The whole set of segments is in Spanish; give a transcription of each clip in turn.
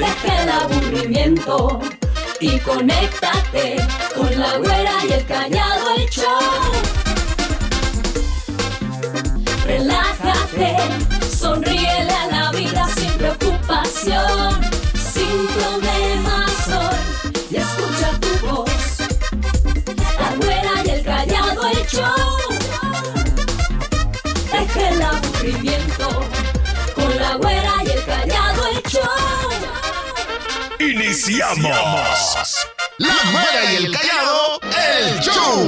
Deja el aburrimiento y conéctate con la güera y el callado el show. Relájate, sonríele a la vida sin preocupación, Iniciamos. La Güera y el Callado, el show.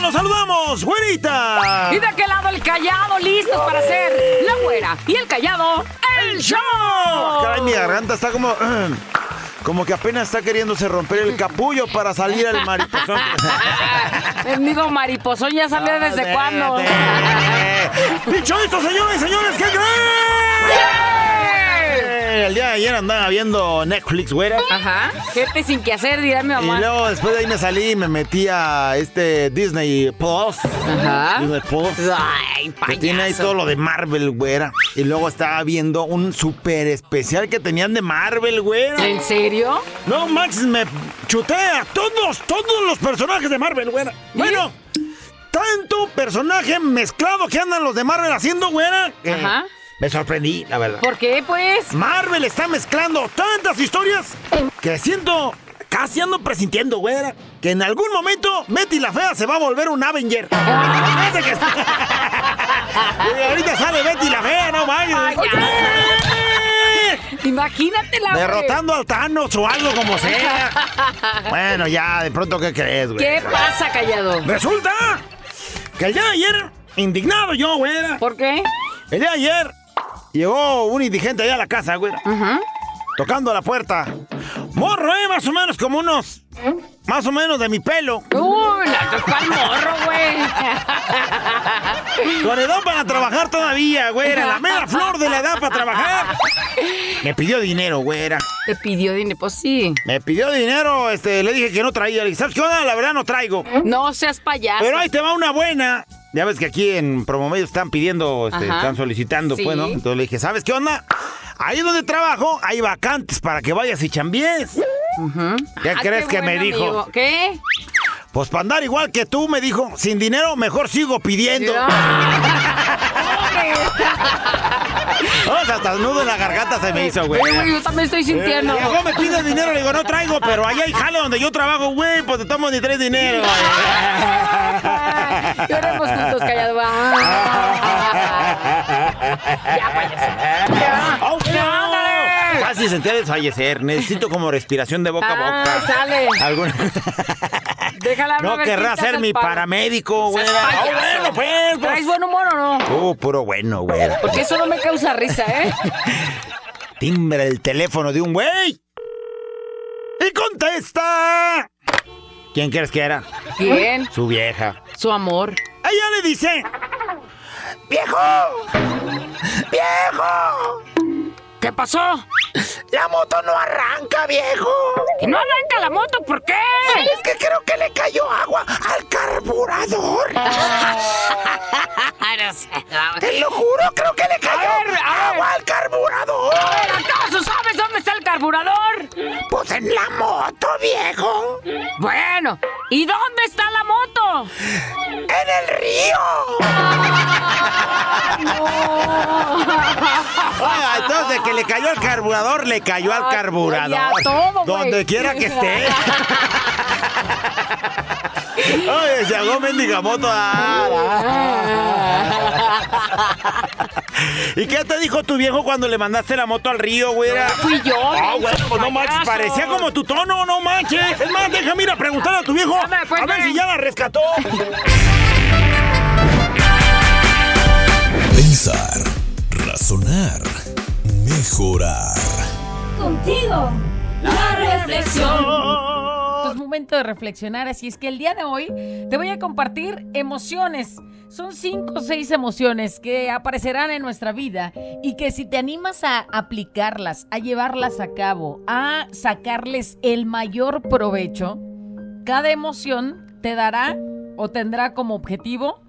¡Nos saludamos, güerita! Y de aquel lado el callado, listos para hacer la güera. Y el callado, el show. Caray, mi garganta está como... Como que apenas está queriéndose romper el capullo para salir al mariposón. El amigo mariposón ya salió desde cuándo. ¡Dicho esto, señores, señores! ¿Qué creen? El día de ayer andaba viendo Netflix, güera. Ajá. Jefe sin que hacer, dirá mi Y mamá. luego después de ahí me salí y me metí a este Disney Plus. Ajá. Disney Plus. Ay, Que tiene ahí payaso. todo lo de Marvel, güera. Y luego estaba viendo un súper especial que tenían de Marvel, güera. ¿En serio? No, Max, me chuté a todos, todos los personajes de Marvel, güera. Bueno, tanto personaje mezclado que andan los de Marvel haciendo, güera. Ajá. Me sorprendí, la verdad. ¿Por qué, pues? Marvel está mezclando tantas historias que siento, casi ando presintiendo, güera, que en algún momento Betty la Fea se va a volver un Avenger. Está- Y ahorita sale Betty la Fea, no vayas. Imagínate la Derrotando al Thanos o algo como sea. Bueno, ya, de pronto, ¿qué crees, güey? ¿Qué pasa, callado? Resulta que el día de ayer, indignado yo, güera. ¿Por qué? El día de ayer llegó un indigente allá a la casa, güera. Tocando a la puerta. Morro, eh, más o menos como unos. Más o menos de mi pelo. Uy, la toca el morro, güey. Con edad para trabajar todavía, güera. La mera flor de la edad para trabajar. Me pidió dinero, güera. Te pidió dinero, pues sí. Me pidió dinero, este, le dije que no traía. Le dije, ¿sabes qué onda? La verdad no traigo. No seas payaso. Pero ahí te va una buena. Ya ves que aquí en Promomedio están pidiendo, este, están solicitando, Sí. pues, ¿no? Entonces le dije, ¿sabes qué onda? Ahí donde trabajo hay vacantes para que vayas y chambies. ¿Qué Ah, crees qué que me dijo? amigo. ¿Qué? Pues para andar igual que tú, me dijo, sin dinero mejor sigo pidiendo. O sea, hasta el nudo en la garganta se me hizo, güey. Güey, yo también estoy sintiendo. Eh, Llegó, me pide dinero, le digo, no traigo, pero allá hay jale donde yo trabajo, güey, pues te tomo ni tres dinero. Lloremos juntos, callado. ya, payaso. Ya. ¡Oh, no! Casi sentí a desfallecer. Necesito como respiración de boca a Ah, boca. sale. Alguna- Déjala No querrá ser mi palo. paramédico, payaso. Ah, bueno, pues, pues. ¿Traes buen humor o no? Uh, puro bueno, güey. Porque eso no me causa risa, ¿eh? Timbre el teléfono de un güey. Y contesta. ¿Quién crees que era? ¿Quién? Su vieja. Su amor. Ella le dice: ¡Viejo! ¡Viejo! ¿Qué pasó? La moto no arranca, viejo. ¿Que no arranca la moto? ¿Por qué? Es que creo que le cayó agua al carburador. Te lo juro, creo que le cayó A ver, a ver. agua al carburador. A ver, ¿acaso sabes dónde está el carburador? Pues en la moto, viejo. Bueno, ¿y dónde está la moto? En el río. Ah, entonces que le cayó al carburador, le cayó al Ay, carburador. ya todo. Donde quiera que esté. Oye, se hago mendiga moto. ¿Y qué te dijo tu viejo cuando le mandaste la moto al río, güera? Fui yo. Ah, pues no manches, parecía como tu tono, no manches. Es más, déjame ir a preguntarle a tu viejo a ver si ya la rescató. Pensar, razonar, mejorar. Contigo, la reflexión. Momento de reflexionar, así es que el día de hoy te voy a compartir emociones. Son cinco o seis emociones que aparecerán en nuestra vida y que si te animas a aplicarlas, a llevarlas a cabo, a sacarles el mayor provecho, cada emoción te dará o tendrá como objetivo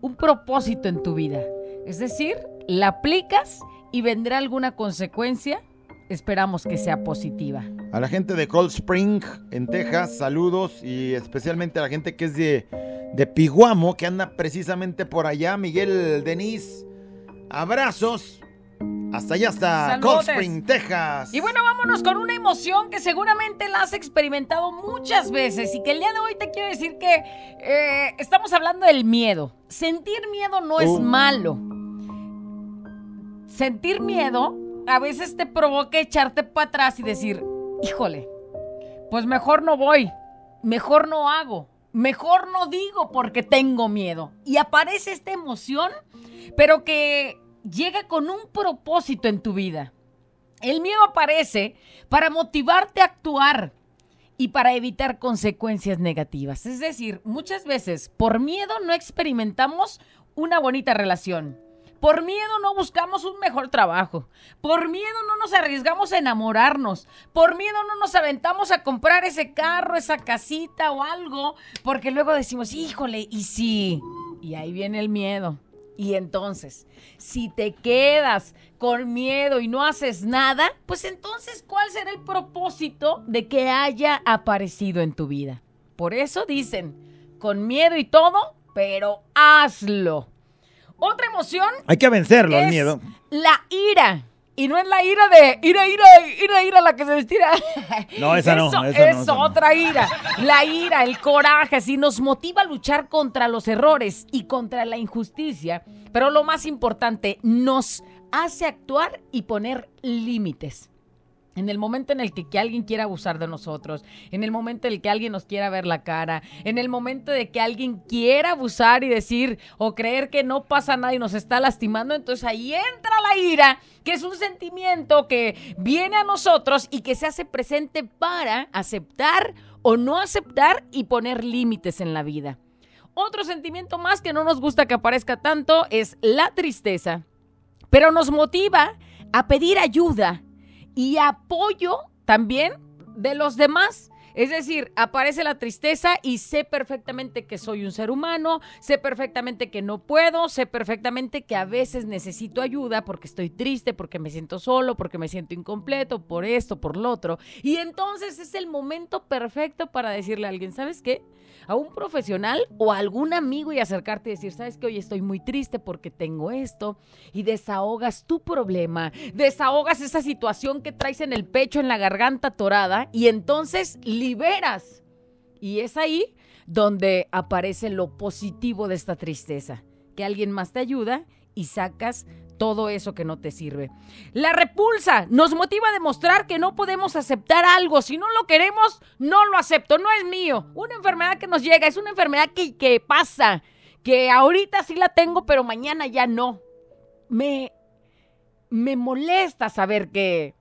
un propósito en tu vida. Es decir, la aplicas y vendrá alguna consecuencia. Esperamos que sea positiva. A la gente de Cold Spring en Texas, saludos y especialmente a la gente que es de, de Piguamo, que anda precisamente por allá, Miguel Denis. Abrazos. Hasta allá está Cold. Spring, Texas. Y bueno, vámonos con una emoción que seguramente la has experimentado muchas veces y que el día de hoy te quiero decir que eh, estamos hablando del miedo. Sentir miedo no es Uh. malo. Sentir miedo a veces te provoca echarte para atrás y decir, híjole, pues mejor no voy, mejor no hago, mejor no digo porque tengo miedo. Y aparece esta emoción, pero que llega con un propósito en tu vida. El miedo aparece para motivarte a actuar y para evitar consecuencias negativas. Es decir, muchas veces por miedo no experimentamos una bonita relación. Por miedo no buscamos un mejor trabajo. Por miedo no nos arriesgamos a enamorarnos. Por miedo no nos aventamos a comprar ese carro, esa casita o algo. Porque luego decimos, híjole, ¿y sí? Y ahí viene el miedo. Y entonces, si te quedas con miedo y no haces nada, pues entonces, ¿cuál será el propósito de que haya aparecido en tu vida? Por eso dicen, con miedo y todo, pero hazlo. Otra emoción Hay que vencerlo, el miedo. la ira. Y no es la ira de ira, ira, ira, ira la que se estira. No, esa no, es no. otra ira. La ira, el coraje, así nos motiva a luchar contra los errores y contra la injusticia. Pero lo más importante, nos hace actuar y poner límites. En el momento en el que, que alguien quiera abusar de nosotros, en el momento en el que alguien nos quiera ver la cara, en el momento de que alguien quiera abusar y decir o creer que no pasa nada y nos está lastimando, entonces ahí entra la ira, que es un sentimiento que viene a nosotros y que se hace presente para aceptar o no aceptar y poner límites en la vida. Otro sentimiento más que no nos gusta que aparezca tanto es la tristeza, pero nos motiva a pedir ayuda y apoyo también de los demás. Es decir, aparece la tristeza y sé perfectamente que soy un ser humano, sé perfectamente que no puedo, sé perfectamente que a veces necesito ayuda porque estoy triste, porque me siento solo, porque me siento incompleto, por esto, por lo otro. Y entonces es el momento perfecto para decirle a alguien, ¿sabes qué? A un profesional o a algún amigo y acercarte y decir, ¿sabes qué? Hoy estoy muy triste porque tengo esto. Y desahogas tu problema, desahogas esa situación que traes en el pecho, en la garganta atorada y entonces liberas. Y es ahí donde aparece lo positivo de esta tristeza, que alguien más te ayuda y sacas todo eso que no te sirve. La repulsa nos motiva a demostrar que no podemos aceptar algo. Si no lo queremos, no lo acepto, no es mío. Una enfermedad que nos llega es una enfermedad que, que pasa, que ahorita sí la tengo, pero mañana ya no. Me, me molesta saber que,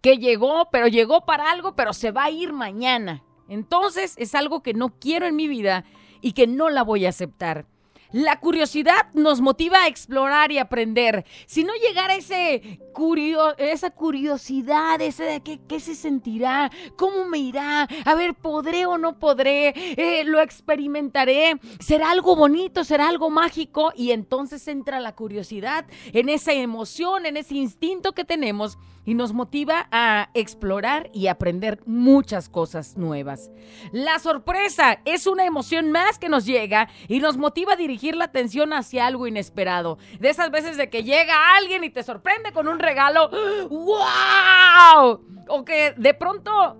que llegó, pero llegó para algo, pero se va a ir mañana. Entonces es algo que no quiero en mi vida y que no la voy a aceptar. La curiosidad nos motiva a explorar y aprender. Si no llegara ese curio- esa curiosidad, ese de qué, qué se sentirá, cómo me irá, a ver, podré o no podré, Eh, lo experimentaré, será algo bonito, será algo mágico y entonces entra la curiosidad en esa emoción, en ese instinto que tenemos y nos motiva a explorar y aprender muchas cosas nuevas. La sorpresa es una emoción más que nos llega y nos motiva a dirigir la atención hacia algo inesperado. De esas veces de que llega alguien y te sorprende con un regalo, ¡wow! O que de pronto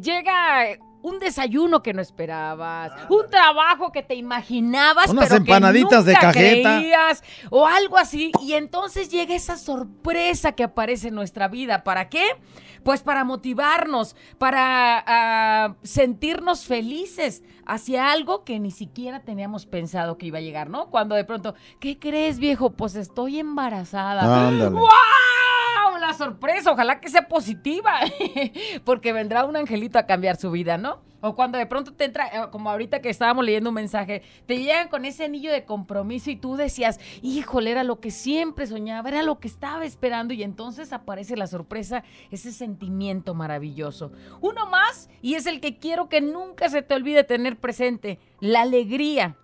llega un desayuno que no esperabas, un trabajo que te imaginabas, Unas pero que empanaditas de cajeta. creías, o algo así, y entonces llega esa sorpresa que aparece en nuestra vida. ¿Para qué? Pues para motivarnos, para ah, sentirnos felices hacia algo que ni siquiera teníamos pensado que iba a llegar, ¿no? Cuando de pronto, ¿qué crees, viejo? Pues estoy embarazada. Ándale. La sorpresa, ojalá que sea positiva, porque vendrá un angelito a cambiar su vida, ¿no? O cuando de pronto te entra, eh, como ahorita que estábamos leyendo un mensaje, te llegan con ese anillo de compromiso y tú decías, híjole, era lo que siempre soñaba, era lo que estaba esperando y entonces aparece la sorpresa, ese sentimiento maravilloso. Uno más y es el que quiero que nunca se te olvide tener presente, la alegría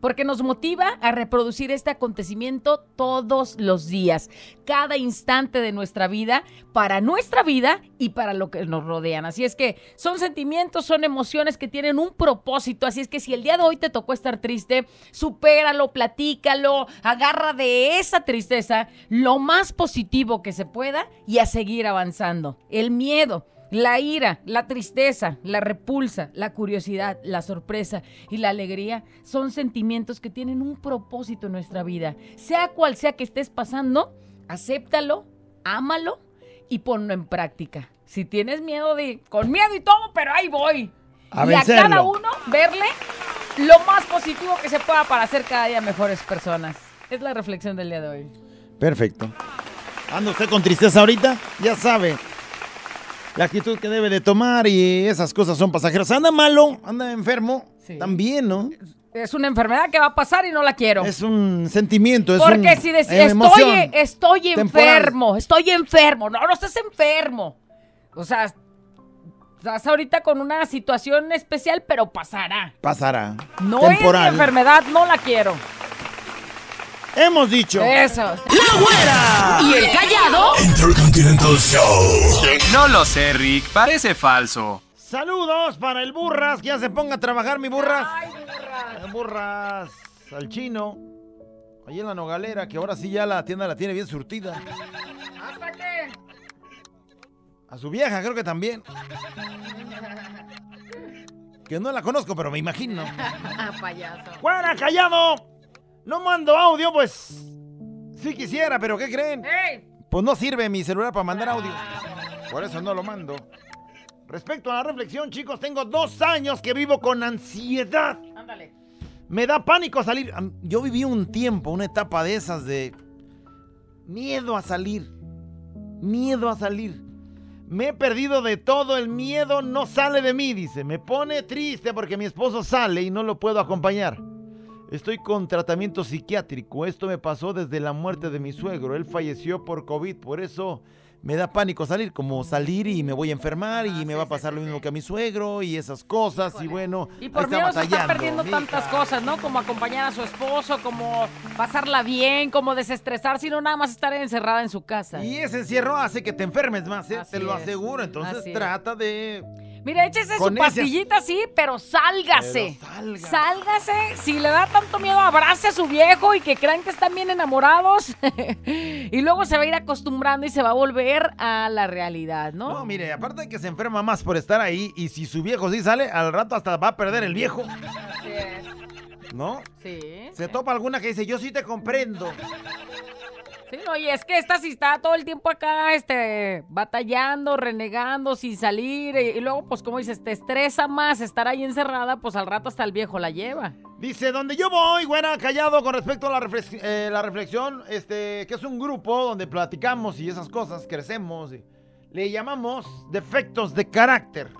porque nos motiva a reproducir este acontecimiento todos los días, cada instante de nuestra vida, para nuestra vida y para lo que nos rodean. Así es que son sentimientos, son emociones que tienen un propósito. Así es que si el día de hoy te tocó estar triste, supéralo, platícalo, agarra de esa tristeza lo más positivo que se pueda y a seguir avanzando. El miedo la ira, la tristeza, la repulsa, la curiosidad, la sorpresa y la alegría son sentimientos que tienen un propósito en nuestra vida. Sea cual sea que estés pasando, acéptalo, ámalo y ponlo en práctica. Si tienes miedo de, con miedo y todo, pero ahí voy. A y a cada uno verle lo más positivo que se pueda para ser cada día mejores personas. Es la reflexión del día de hoy. Perfecto. ¿Anda usted con tristeza ahorita? Ya sabe. La actitud que debe de tomar y esas cosas son pasajeras. Anda malo, anda enfermo. Sí. También, ¿no? Es una enfermedad que va a pasar y no la quiero. Es un sentimiento, es Porque un, si decís, eh, estoy, estoy temporal. enfermo, estoy enfermo. No, no estás enfermo. O sea, estás ahorita con una situación especial, pero pasará. Pasará. No Temporal. es mi enfermedad, no la quiero. Hemos dicho. Eso. ¡La güera! ¿Y el callado? Intercontinental Show. No lo sé, Rick, parece falso. Saludos para el burras, que ya se ponga a trabajar mi burras. Ay, burra. Eh, burras al chino. Ahí en la nogalera, que ahora sí ya la tienda la tiene bien surtida. Hasta que. A su vieja creo que también. Que no la conozco, pero me imagino. Ah, payaso. ¡Fuera, callado! No mando audio, pues. Sí quisiera, pero ¿qué creen? ¡Ey! Pues no sirve mi celular para mandar audio. Por eso no lo mando. Respecto a la reflexión, chicos, tengo dos años que vivo con ansiedad. Ándale. Me da pánico salir. Yo viví un tiempo, una etapa de esas de miedo a salir. Miedo a salir. Me he perdido de todo, el miedo no sale de mí, dice. Me pone triste porque mi esposo sale y no lo puedo acompañar. Estoy con tratamiento psiquiátrico. Esto me pasó desde la muerte de mi suegro. Él falleció por COVID, por eso me da pánico salir, como salir y me voy a enfermar y me va a pasar lo mismo que a mi suegro y esas cosas. Y bueno, Y ahí por está miedo se está perdiendo mija. tantas cosas, ¿no? Como acompañar a su esposo, como pasarla bien, como desestresar, sino nada más estar encerrada en su casa. Y ese encierro hace que te enfermes más, ¿eh? Te lo es, aseguro. Entonces así es. trata de... Mira, échese su pastillita, sí, pero sálgase. Pero salga. Sálgase. Si le da tanto miedo, abrace a su viejo y que crean que están bien enamorados. y luego se va a ir acostumbrando y se va a volver a la realidad, ¿no? No, mire, aparte de que se enferma más por estar ahí y si su viejo sí sale, al rato hasta va a perder el viejo, Así es. ¿no? Sí. Se topa alguna que dice, yo sí te comprendo. Sí, no, y es que esta sí está todo el tiempo acá, este, batallando, renegando, sin salir, y, luego, pues, como dices, te estresa más estar ahí encerrada, pues al rato hasta el viejo la lleva. Dice, donde yo voy, güera, callado con respecto a la, eh, la reflexión, este, que es un grupo donde platicamos y esas cosas, crecemos. le llamamos defectos de carácter.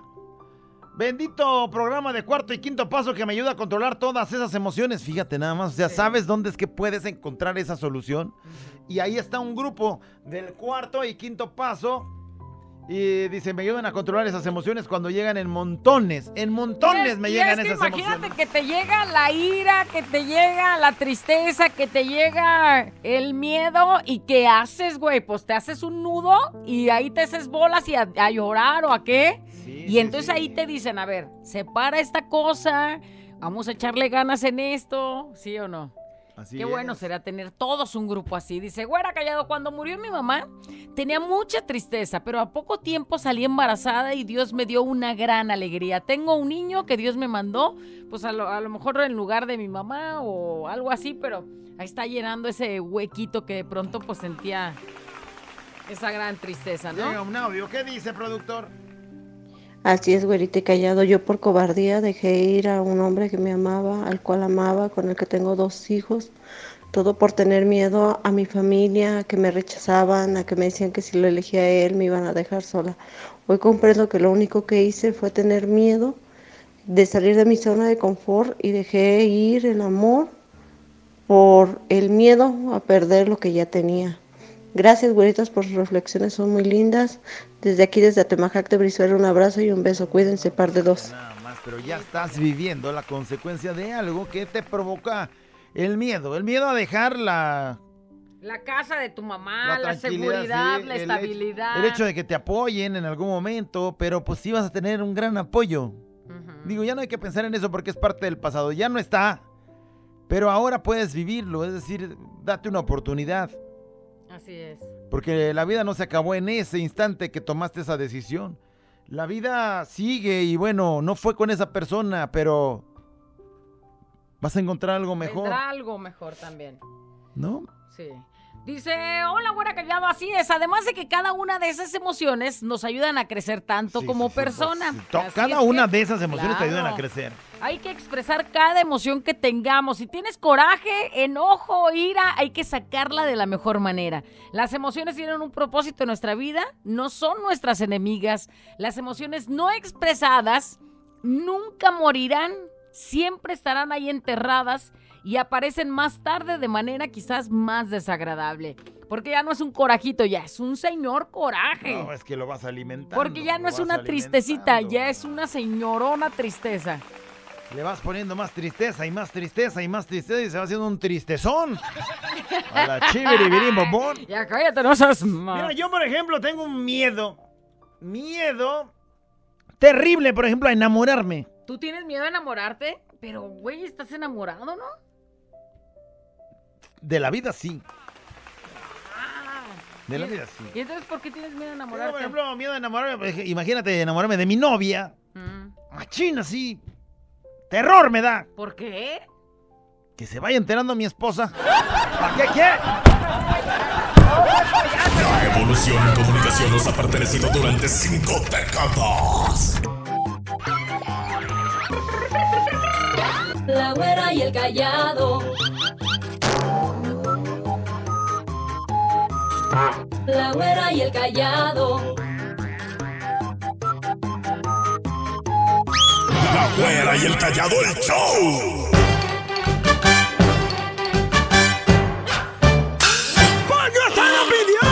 Bendito programa de cuarto y quinto paso que me ayuda a controlar todas esas emociones. Fíjate nada más, o sea, ¿sabes dónde es que puedes encontrar esa solución? Y ahí está un grupo del cuarto y quinto paso. Y dice, me ayudan a controlar esas emociones cuando llegan en montones. En montones me y llegan es que esas imagínate emociones. que te llega la ira, que te llega la tristeza, que te llega el miedo y ¿qué haces, güey? Pues te haces un nudo y ahí te haces bolas y a, a llorar o a qué. Sí, y entonces sí. ahí te dicen, a ver, separa esta cosa, vamos a echarle ganas en esto, ¿sí o no? Así Qué bueno será tener todos un grupo así. Dice, güera callado, cuando murió mi mamá tenía mucha tristeza, pero a poco tiempo salí embarazada y Dios me dio una gran alegría. Tengo un niño que Dios me mandó, pues a lo, a lo mejor en lugar de mi mamá o algo así, pero ahí está llenando ese huequito que de pronto pues sentía esa gran tristeza, ¿no? Llega un audio. ¿Qué dice, productor? Así es, güerita y callado. Yo por cobardía dejé ir a un hombre que me amaba, al cual amaba, con el que tengo dos hijos. Todo por tener miedo a mi familia, a que me rechazaban, a que me decían que si lo elegía a él me iban a dejar sola. Hoy comprendo que lo único que hice fue tener miedo de salir de mi zona de confort y dejé ir el amor por el miedo a perder lo que ya tenía. Gracias, güeritas, por sus reflexiones, son muy lindas. Desde aquí, desde Atemajac de Brizuela, un abrazo y un beso. Cuídense, par de dos. Nada más, pero ya estás viviendo la consecuencia de algo que te provoca el miedo. El miedo a dejar la, La casa de tu mamá, la seguridad, sí, la el estabilidad. Hecho, el hecho de que te apoyen en algún momento, pero pues sí vas a tener un gran apoyo. Digo, ya no hay que pensar en eso porque es parte del pasado. Ya no está. Pero ahora puedes vivirlo, es decir, date una oportunidad. Así es. Porque la vida no se acabó en ese instante que tomaste esa decisión. La vida sigue y bueno, no fue con esa persona, pero vas a encontrar algo mejor, Vendrá algo mejor también. ¿no? Sí. Dice, hola, buena callado, así es. Además de que cada una de esas emociones nos ayudan a crecer tanto Sí, como sí, persona. sí. Cada una que, de esas emociones te ayudan a crecer. Hay que expresar cada emoción que tengamos. Si tienes coraje, enojo, ira, hay que sacarla de la mejor manera. Las emociones tienen un propósito en nuestra vida, no son nuestras enemigas. Las emociones no expresadas nunca morirán, siempre estarán ahí enterradas y aparecen más tarde de manera quizás más desagradable. Porque ya no es un corajito, ya es un señor coraje. No, es que lo vas alimentando. Porque ya no es una tristecita, ya es una señorona tristeza. Le vas poniendo más tristeza y más tristeza y más tristeza y se va haciendo un tristezón. A la chiviribirim bombón. Ya cállate, no seas Mira, yo por ejemplo tengo un miedo. Miedo terrible, por ejemplo, a enamorarme. ¿Tú tienes miedo a enamorarte? Pero, güey, estás enamorado, ¿no? De la vida sí. Ah. De la ¿Y- vida sí. ¿Y entonces por qué tienes miedo a enamorarte? por ejemplo, miedo a enamorarme. Imagínate enamorarme de mi novia. Mm. Machina, sí. Terror me da. ¿Por qué? Que se vaya enterando mi esposa. ¿Para qué quiere? La evolución en comunicación nos ha pertenecido durante cinco décadas. La güera y el callado. La güera y el callado. Güera y el callado el show. ¡Coño, se lo pidió!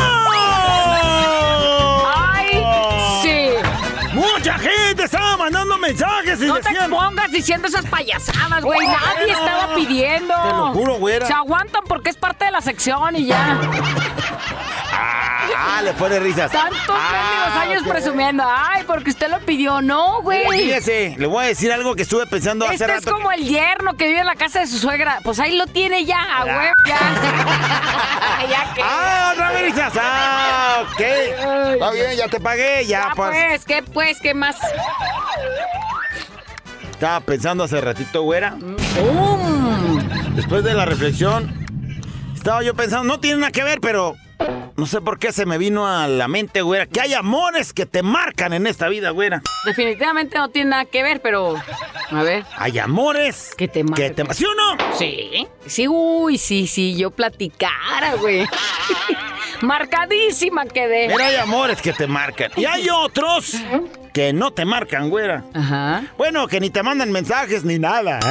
¡Ay, sí! Mucha gente estaba mandando mensajes y No te decían... pongas diciendo esas payasadas, güey. Nadie estaba pidiendo. Te lo juro, güera. Se aguantan porque es parte de la sección y ya. Ah, le pone risas. Tantos mendigos años presumiendo. Ay, porque usted lo pidió. No, güey. Fíjese, le voy a decir algo que estuve pensando hace Este es rato. como el yerno que vive en la casa de su suegra. Pues ahí lo tiene ya, a huevo, ya. ya que. Ah, otra vez risas. Ah, ok. Está bien, ya te pagué, ya, pues. pues, ¿qué pues? ¿Qué más? Estaba pensando hace ratito, güera. ¡Bum! Después de la reflexión, estaba yo pensando, no tiene nada que ver, pero no sé por qué se me vino a la mente, güera, que hay amores que te marcan en esta vida, güera. Definitivamente no tiene nada que ver, pero. A ver. Hay amores Que te marcan. te ¿Sí o no? Sí. Sí, uy, sí, sí, yo platicara, güey. Marcadísima quedé. Pero hay amores que te marcan. Y hay otros que no te marcan, güera. Ajá. Bueno, que ni te mandan mensajes ni nada.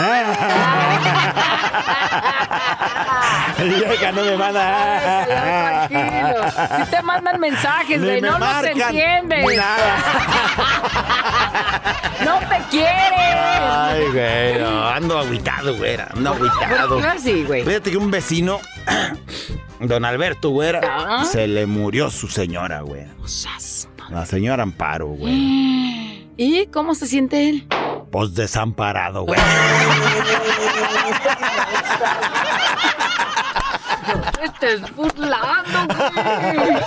Vieja, no me manda. Tranquilo. Si te mandan mensajes, güey, no nos entiendes. ni nada. No te quieren. Ay, güey, no, ando agüitado, güera. Ando agüitado. ¿Por qué así, güey? Fíjate que un vecino, don Alberto, güera, Ah. se le murió su señora, güera. La señora Amparo, güey. ¿Y cómo se siente él? Pues desamparado, güey. Te estés burlando, güey.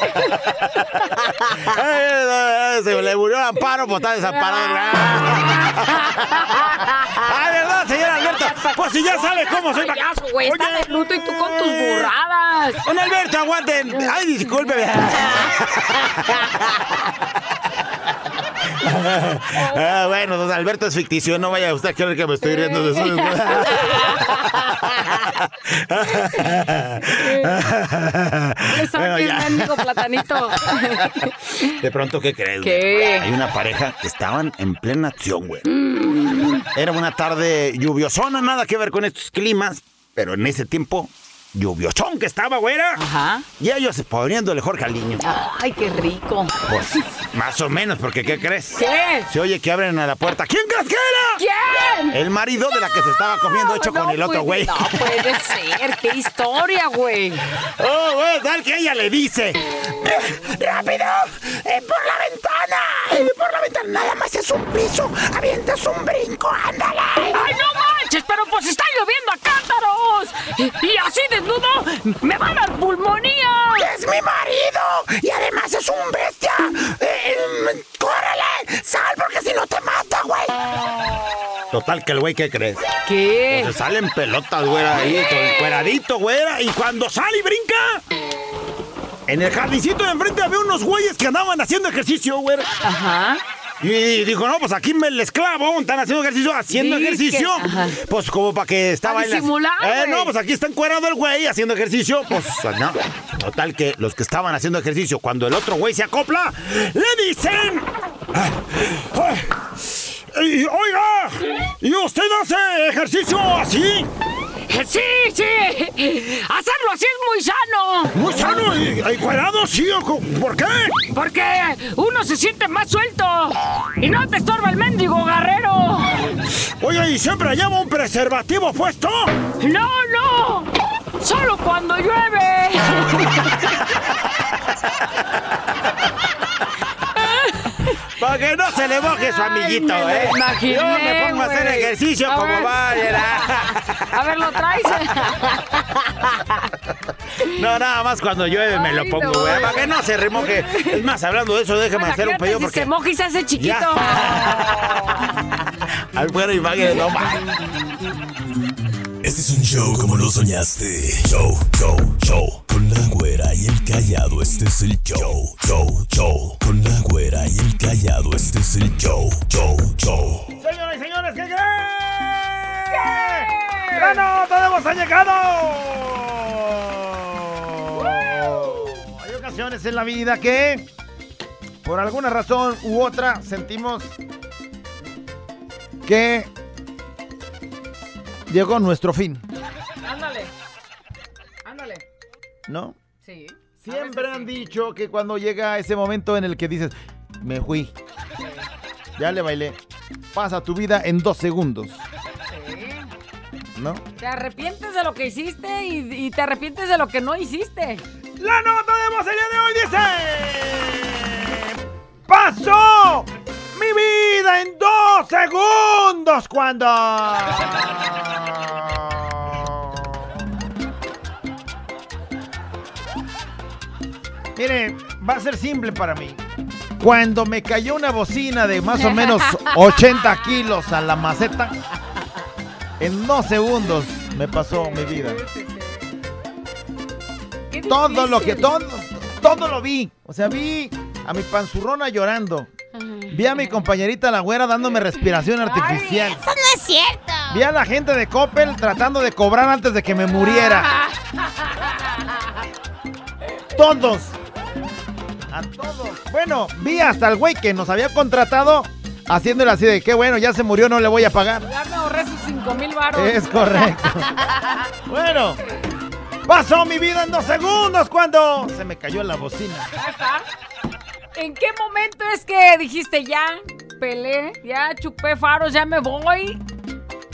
Se le murió Amparo, pues está desamparado. Ay, ¿verdad, señor Alberto? Pues si ya sabe cómo soy. Payaso, güey, está de luto y tú con tus burradas. Don Alberto, aguanten. Ay, disculpe. Ah, bueno, don Alberto es ficticio, no vaya usted a creer que me estoy riendo de eso. Bueno, ya. platanito. De pronto, ¿qué crees? Hay una pareja que estaban en plena acción, güey. Era una tarde lluviosona, nada que ver con estos climas, pero en ese tiempo, lluviosón que estaba, güera. Ajá. Y ellos poniéndole Jorge al niño. Ay, qué rico. Pues, más o menos, porque ¿qué crees? ¿Qué? Se oye que abren a la puerta. ¿Quién crees que era? ¿Quién? El marido de la que se estaba comiendo hecho No con el otro puede- güey. No puede ser, qué historia, güey. Oh, güey, tal que ella le dice. "Eh, ¡Rápido! ¡Eh, ¡Por la ventana! ¡Eh, ¡Por la ventana! Nada más es un piso. ¡Avientas un brinco! ¡Ándale! ¡Ay, no manches! ¡Pero pues está lloviendo a cántaros! Y, y así desnudo me va a dar pulmonía. ¡Es mi marido! ¡Y además es un bestia! Eh, eh, ¡Córrele! ¡Sal porque si no te mata, güey! Total, que el güey, ¿qué crees? ¿Qué? Se salen pelotas, güera, ahí, con el cueradito, güera. Y cuando sale y brinca, en el jardincito de enfrente había unos güeyes que andaban haciendo ejercicio, güera. Ajá. Y dijo, no, pues aquí me les clavo, están haciendo ejercicio, haciendo ejercicio. Pues como para que estaba Pa' disimular, Eh, güey. no, pues aquí está encuerado el güey haciendo ejercicio. Pues no. Total que los que estaban haciendo ejercicio, cuando el otro güey se acopla, le dicen. "Ay, ay, ay, Oiga, ¿y usted hace ejercicio así? Sí, sí. Hacerlo así es muy sano. Muy sano y encuerado, sí. o co- ¿Por qué? Porque uno se siente más suelto. Y no te estorba el mendigo guerrero. Oye, ¿y siempre lleva un preservativo puesto? No, no. Solo cuando llueve. Para que no se le moje su Ay, amiguito, me ¿eh? imaginé, Yo me pongo a hacer ejercicio A como ver. va, mira. A ver, ¿lo traes? No, nada más cuando llueve me lo pongo, no, güey. güey. Para que no se remoje. Es más, hablando de eso, déjame hacer un pedido si porque. se moja y se hace chiquito. Al fuera imagen, no más. Este es un show como lo soñaste. Show, show, show. Con la güera y el callado, este es el show. Show, show. Ha llegado! Hay ocasiones en la vida que, por alguna razón u otra, sentimos que llegó nuestro fin, Ándale. Ándale. ¿no? Sí. Siempre han dicho que cuando llega ese momento en el que dices, me fui, ya le bailé, pasa tu vida en dos segundos, ¿no? Te arrepientes de lo que hiciste y, y te arrepientes de lo que no hiciste. La nota de voz el día de hoy dice: ¡Pasó mi vida en dos segundos cuando. Mire, va a ser simple para mí. Cuando me cayó una bocina de más o menos 80 kilos a la maceta, en dos segundos me pasó mi vida. Todo lo que, todo, todo lo vi. O sea, vi a mi panzurrona llorando. Vi a mi compañerita la güera dándome respiración artificial. Eso no es cierto. Vi a la gente de Coppel tratando de cobrar antes de que me muriera. Todos. A todos. Bueno, vi hasta el güey que nos había contratado haciéndole así de que bueno, ya se murió, no le voy a pagar. Ya me ahorré sus 5 mil baros. Es correcto. bueno, pasó mi vida en dos segundos cuando se me cayó la bocina. ¿En qué momento es que dijiste ya, pelé, ya chupé faros, ya me voy?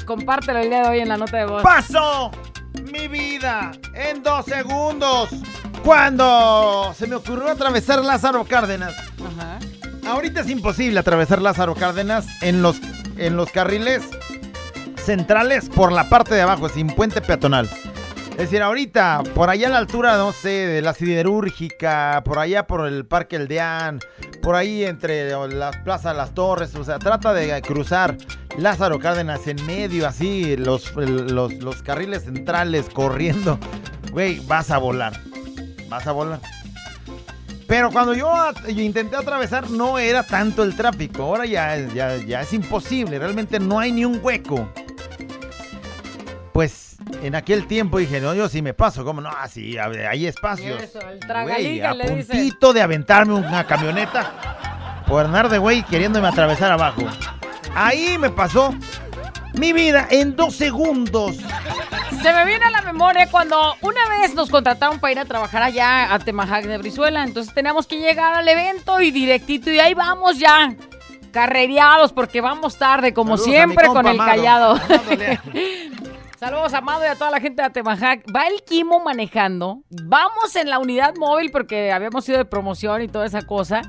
Compártelo el día de hoy en la nota de voz. Pasó mi vida en dos segundos cuando se me ocurrió atravesar Lázaro Cárdenas. Ajá. Ahorita es imposible atravesar Lázaro Cárdenas en los, en los carriles centrales por la parte de abajo, sin puente peatonal. Es decir, ahorita, por allá a la altura, no sé, de la siderúrgica, por allá por el Parque El Deán, por ahí entre la Plaza Las Torres, o sea, trata de cruzar Lázaro Cárdenas en medio, así, los, los, los carriles centrales corriendo. Güey, vas a volar, vas a volar. Pero cuando yo intenté atravesar no era tanto el tráfico, ahora ya, es- ya, ya es imposible, realmente no hay ni un hueco. Pues en aquel tiempo dije, no, yo sí me paso, ¿cómo no? Así, hay espacios. Eso, el Güey, a le dice. puntito de aventarme una camioneta por andar de güey queriéndome atravesar abajo. Ahí me pasó mi vida en dos segundos. Se me viene a la memoria cuando una vez nos contrataron para ir a trabajar allá a Temajac de Brizuela. Entonces teníamos que llegar al evento y directito. Y ahí vamos ya. Carrereados porque vamos tarde, como Saludos siempre, compa con el Amado. callado. Amado. Saludos, Amado, y a toda la gente de Atemajac. Va el Kimo manejando. Vamos en la unidad móvil porque habíamos ido de promoción y toda esa cosa.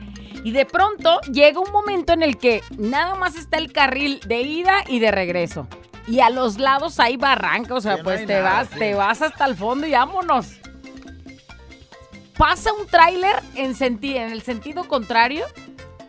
Y de pronto llega un momento en el que nada más está el carril de ida y de regreso. Y a los lados hay barranca, o sea, Sí, pues te nada, vas, sí. te vas hasta el fondo y vámonos. Pasa un tráiler en, senti- en el sentido contrario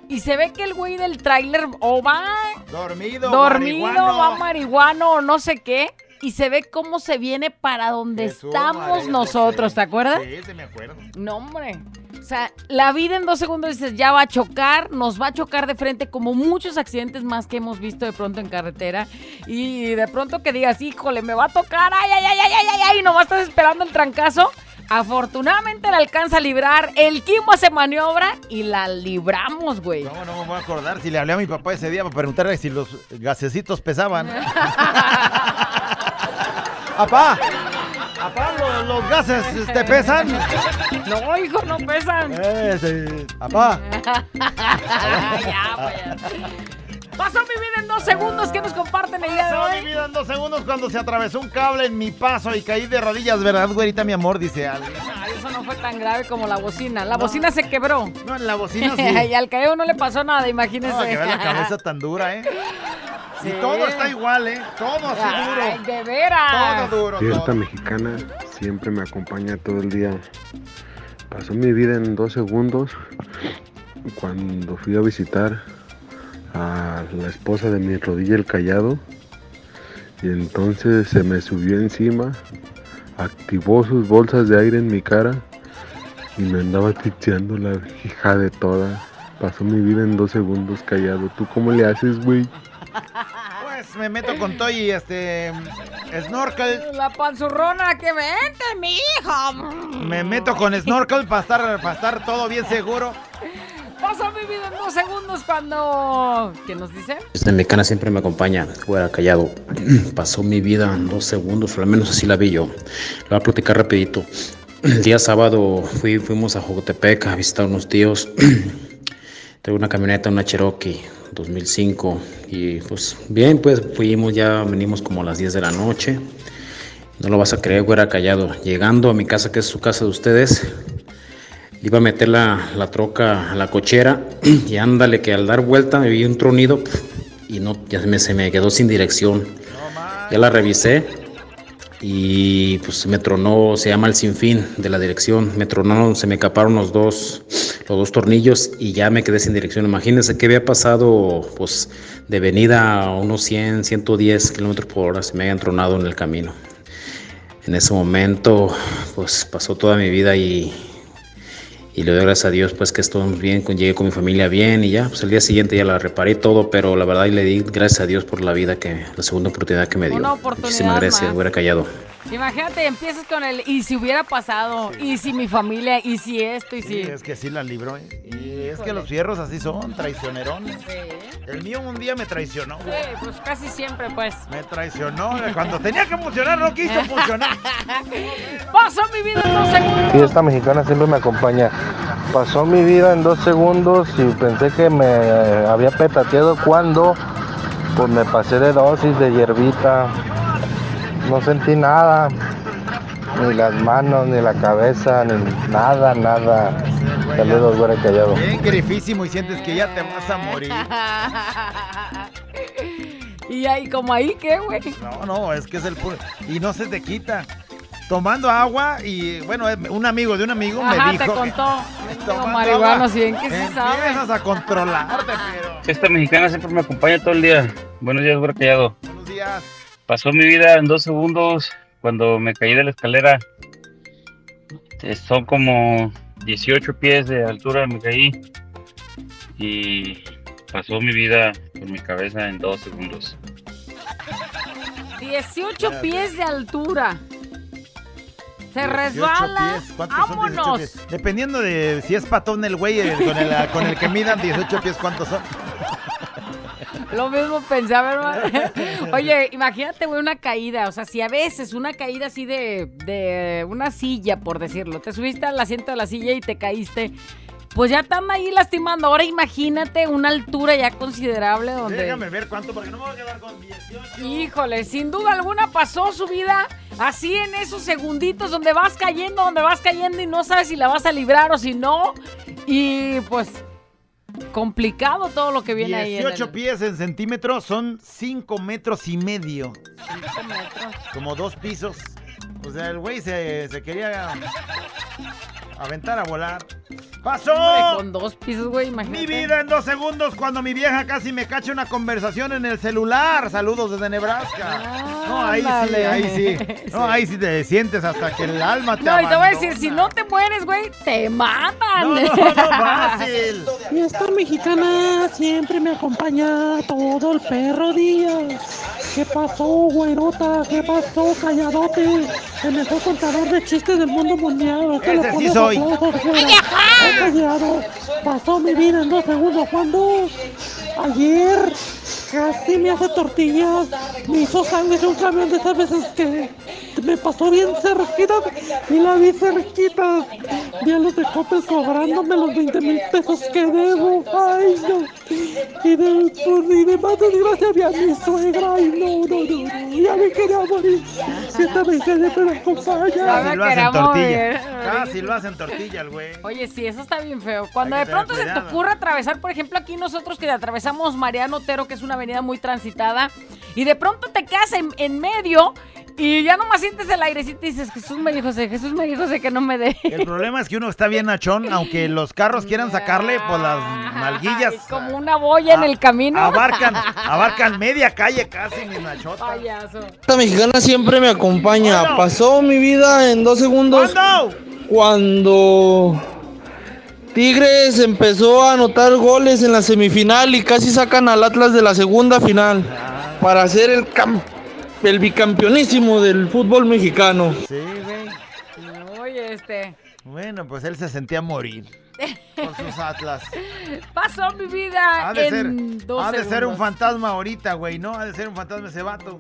y se ve que el güey del tráiler o va Dormido, dormido, marihuano. va marihuano o no sé qué. Y se ve cómo se viene para donde Jesús, estamos María nosotros. ¿te acuerdas? Sí, se me acuerdo. No, hombre. O sea, la vida en dos segundos dices, ya va a chocar, nos va a chocar de frente como muchos accidentes más que hemos visto de pronto en carretera. Y de pronto que digas, híjole, me va a tocar, ay, ay, ay, ay, ay, ay, ay, y nomás estás esperando el trancazo. Afortunadamente la alcanza a librar, el Kimo hace maniobra y la libramos, güey. ¿Cómo no me voy a acordar si le hablé a mi papá ese día para preguntarle si los gasecitos pesaban? Papá, papá, ¿los, los gases te pesan? No, hijo, no pesan. Papá, ya, pues. Pasó mi vida en dos segundos. ¿Qué nos comparten el día de pasó mi hoy? vida en dos segundos cuando se atravesó un cable en mi paso y caí de rodillas, ¿verdad, güerita, mi amor? Dice alguien. Eso no fue tan grave como la bocina. La bocina se quebró. No, en la bocina sí. y al caído no le pasó nada, imagínese. No, que ver la cabeza tan dura, ¿eh? Sí. Y todo está igual, ¿eh? Todo así Ay, duro. de veras. Todo duro. Fiesta todo. mexicana siempre me acompaña todo el día. Pasó mi vida en dos segundos cuando fui a visitar a la esposa de mi rodilla el callado y entonces se me subió encima, activó sus bolsas de aire en mi cara y me andaba asfixiando la hija de toda. Pasó mi vida en dos segundos callado. ¿Tú cómo le haces, güey? Pues me meto con todo y este. Snorkel. La panzurrona que vente, mi hija. Me meto con snorkel para estar, para estar todo bien seguro. Pasó mi vida en dos segundos cuando. ¿Qué nos dice? Esta mexicana siempre me acompaña, fuera callado. Pasó mi vida en dos segundos, o al menos así la vi yo. La voy a platicar rapidito. El día sábado fui, fuimos a Jocotepec a visitar unos tíos. Tengo una camioneta, una Cherokee 2005. Y pues bien, pues fuimos, ya venimos como a las 10 de la noche. No lo vas a creer, güera callado. Llegando a mi casa, que es su casa de ustedes, iba a meter la, la troca a la cochera y ándale que al dar vuelta me vi un tronido y no, ya me, se me quedó sin dirección. Ya la revisé y pues me tronó, se llama el sinfín de la dirección, me tronaron, se me caparon los dos, los dos tornillos y ya me quedé sin dirección. Imagínense que había pasado pues de venida a unos 100, 110 kilómetros por hora, se me habían tronado en el camino. En ese momento pues pasó toda mi vida y, y le doy gracias a Dios pues que estamos bien, con- llegué con mi familia bien y ya, pues el día siguiente ya la reparé todo, pero la verdad y le di gracias a Dios por la vida que, la segunda oportunidad que me dio. Muchísimas gracias, más. hubiera callado. Imagínate, empiezas con el y si hubiera pasado, y si mi familia, y si esto, y si. Sí, es que sí la libró, ¿eh? Y es que los fierros así son, traicionerones. El mío un día me traicionó, Sí, pues casi siempre, pues. Me traicionó. Cuando tenía que funcionar, no quiso funcionar. Pasó mi vida en dos segundos. Fiesta mexicana siempre me acompaña. Pasó mi vida en dos segundos y pensé que me había petateado cuando pues me pasé de dosis de hierbita. No sentí nada, ni las manos, ni la cabeza, ni nada, nada. Saludos, güera callado. Bien grifísimo y sientes que ya te vas a morir. y ahí, como ahí, ¿qué, güey? No, no, es que es el puro. Y no se te quita. Tomando agua y, bueno, eh, un amigo de un amigo Ajá, me dijo. te que contó. tomando marihuana, agua sí, ¿en qué se sabe? Empiezas a controlarte, pero. Esta mexicana siempre me acompaña todo el día. Buenos días, güera callado. Buenos días. Pasó mi vida en dos segundos cuando me caí de la escalera. Eh, Son como 18 pies de altura, me caí. Y pasó mi vida por mi cabeza en dos segundos. 18 pies de altura. Se 18 resbala. pies. ¿Cuántos son 18 ¡Vámonos! pies? Dependiendo de si es patón el güey el- con, el, con el que midan 18 pies, ¿cuántos son? Lo mismo pensaba, hermano. Oye, imagínate, güey, una caída. O sea, si a veces una caída así de, de una silla, por decirlo, te subiste al asiento de la silla y te caíste. Pues ya están ahí lastimando. Ahora imagínate una altura ya considerable donde. Déjame ver cuánto, porque no me voy a quedar con 18. Híjole, sin duda alguna pasó su vida así en esos segunditos donde vas cayendo, donde vas cayendo y no sabes si la vas a librar o si no. Y pues complicado todo lo que viene ahí. en 18 el- pies en centímetros son 5 metros y medio. Cinco metros. Como dos pisos. O sea, el güey se, se quería aventar a volar. ¡Pasó! Hombre, con dos pisos, güey, imagínate. Mi vida en dos segundos cuando mi vieja casi me cacha una conversación en el celular. Saludos desde Nebraska. No, ahí sí, ahí sí. No, ahí sí te sientes hasta que el alma te No, y te voy a decir, si no te mueres, güey, te matan. No, no, no, fácil. Y esta mexicana siempre me acompaña todo el perro día. ¿Qué pasó, güerota? ¿Qué pasó, calladote? El mejor contador de chistes del mundo mundial. ¿Qué le Ese sí pones soy. aplausos, callado. Pasó mi vida en dos segundos. ¿Cuándo? Ayer casi me hace tortillas. Me hizo sangre un camión de esas veces que me pasó bien cerquita y la vi cerquita. Vi a los de Coppel cobrándome los 20 mil pesos que debo. Ay, no. Y de, y de más desgracia vi a mi suegra. Ay, no, no, no, no. Ya me quería morir. Si esta me siempre me acompaña. Casi lo hacen tortilla. Casi lo hacen tortilla el güey. Oye, sí, eso está bien feo. Cuando de pronto se te ocurre atravesar, por ejemplo, aquí nosotros que atravesamos Mariano Otero, que es una avenida muy transitada, y de pronto te quedas en, en medio y ya nomás sientes el airecito y dices, Jesús me dijo, Jesús me dijo que no me dé. El problema es que uno está bien nachón, aunque los carros quieran sacarle, pues las nalguillas Como una boya en el camino. abarcan, abarcan media calle casi, mi nachota. Payaso. Esta mexicana siempre me acompaña. Pasó mi vida en dos segundos cuando Tigres empezó a anotar goles en la semifinal y casi sacan al Atlas de la segunda final para ser el, cam- el bicampeonísimo del fútbol mexicano. Sí, güey. Oye, este. Bueno, pues él se sentía morir con sus atlas. Pasó mi vida Ha de, ser, en dos ha de ser un fantasma ahorita, güey, ¿no? Ha de ser un fantasma ese vato.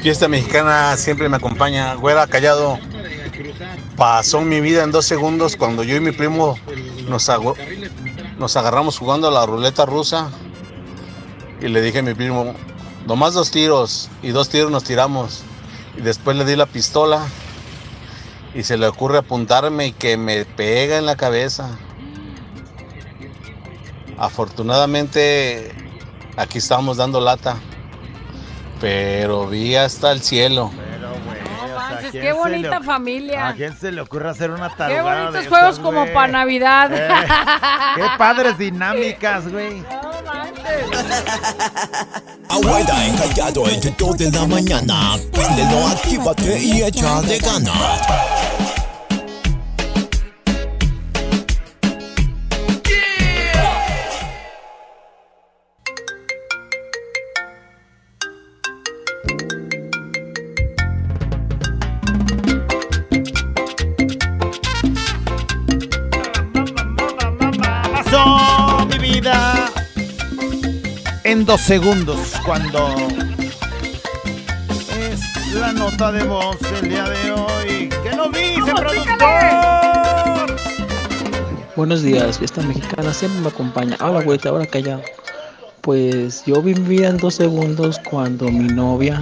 Fiesta mexicana siempre me acompaña. Güera callado. Pasó mi vida en dos segundos cuando yo y mi primo nos, nos agarramos jugando a la ruleta rusa. Y le dije a mi primo, nomás dos tiros. Y dos tiros nos tiramos. Y después le di la pistola. Y se le ocurre apuntarme y que me pega en la cabeza. Afortunadamente aquí estábamos dando lata. Pero vi hasta el cielo. Manches, qué bonita familia. ¿A quién se le ocurre hacer una Qué tarugada bonitos de juegos esas, como güey? para Navidad. Eh, qué padres dinámicas, güey. Abuela encallado entre 2 de la mañana. Préndelo, actívate y échale ganas. En dos segundos cuando es la nota de voz el día de hoy. ¿Qué nos dice, productor? Buenos días, fiesta mexicana siempre me acompaña. Habla, güey, ahora callado. Pues yo viví en dos segundos cuando mi novia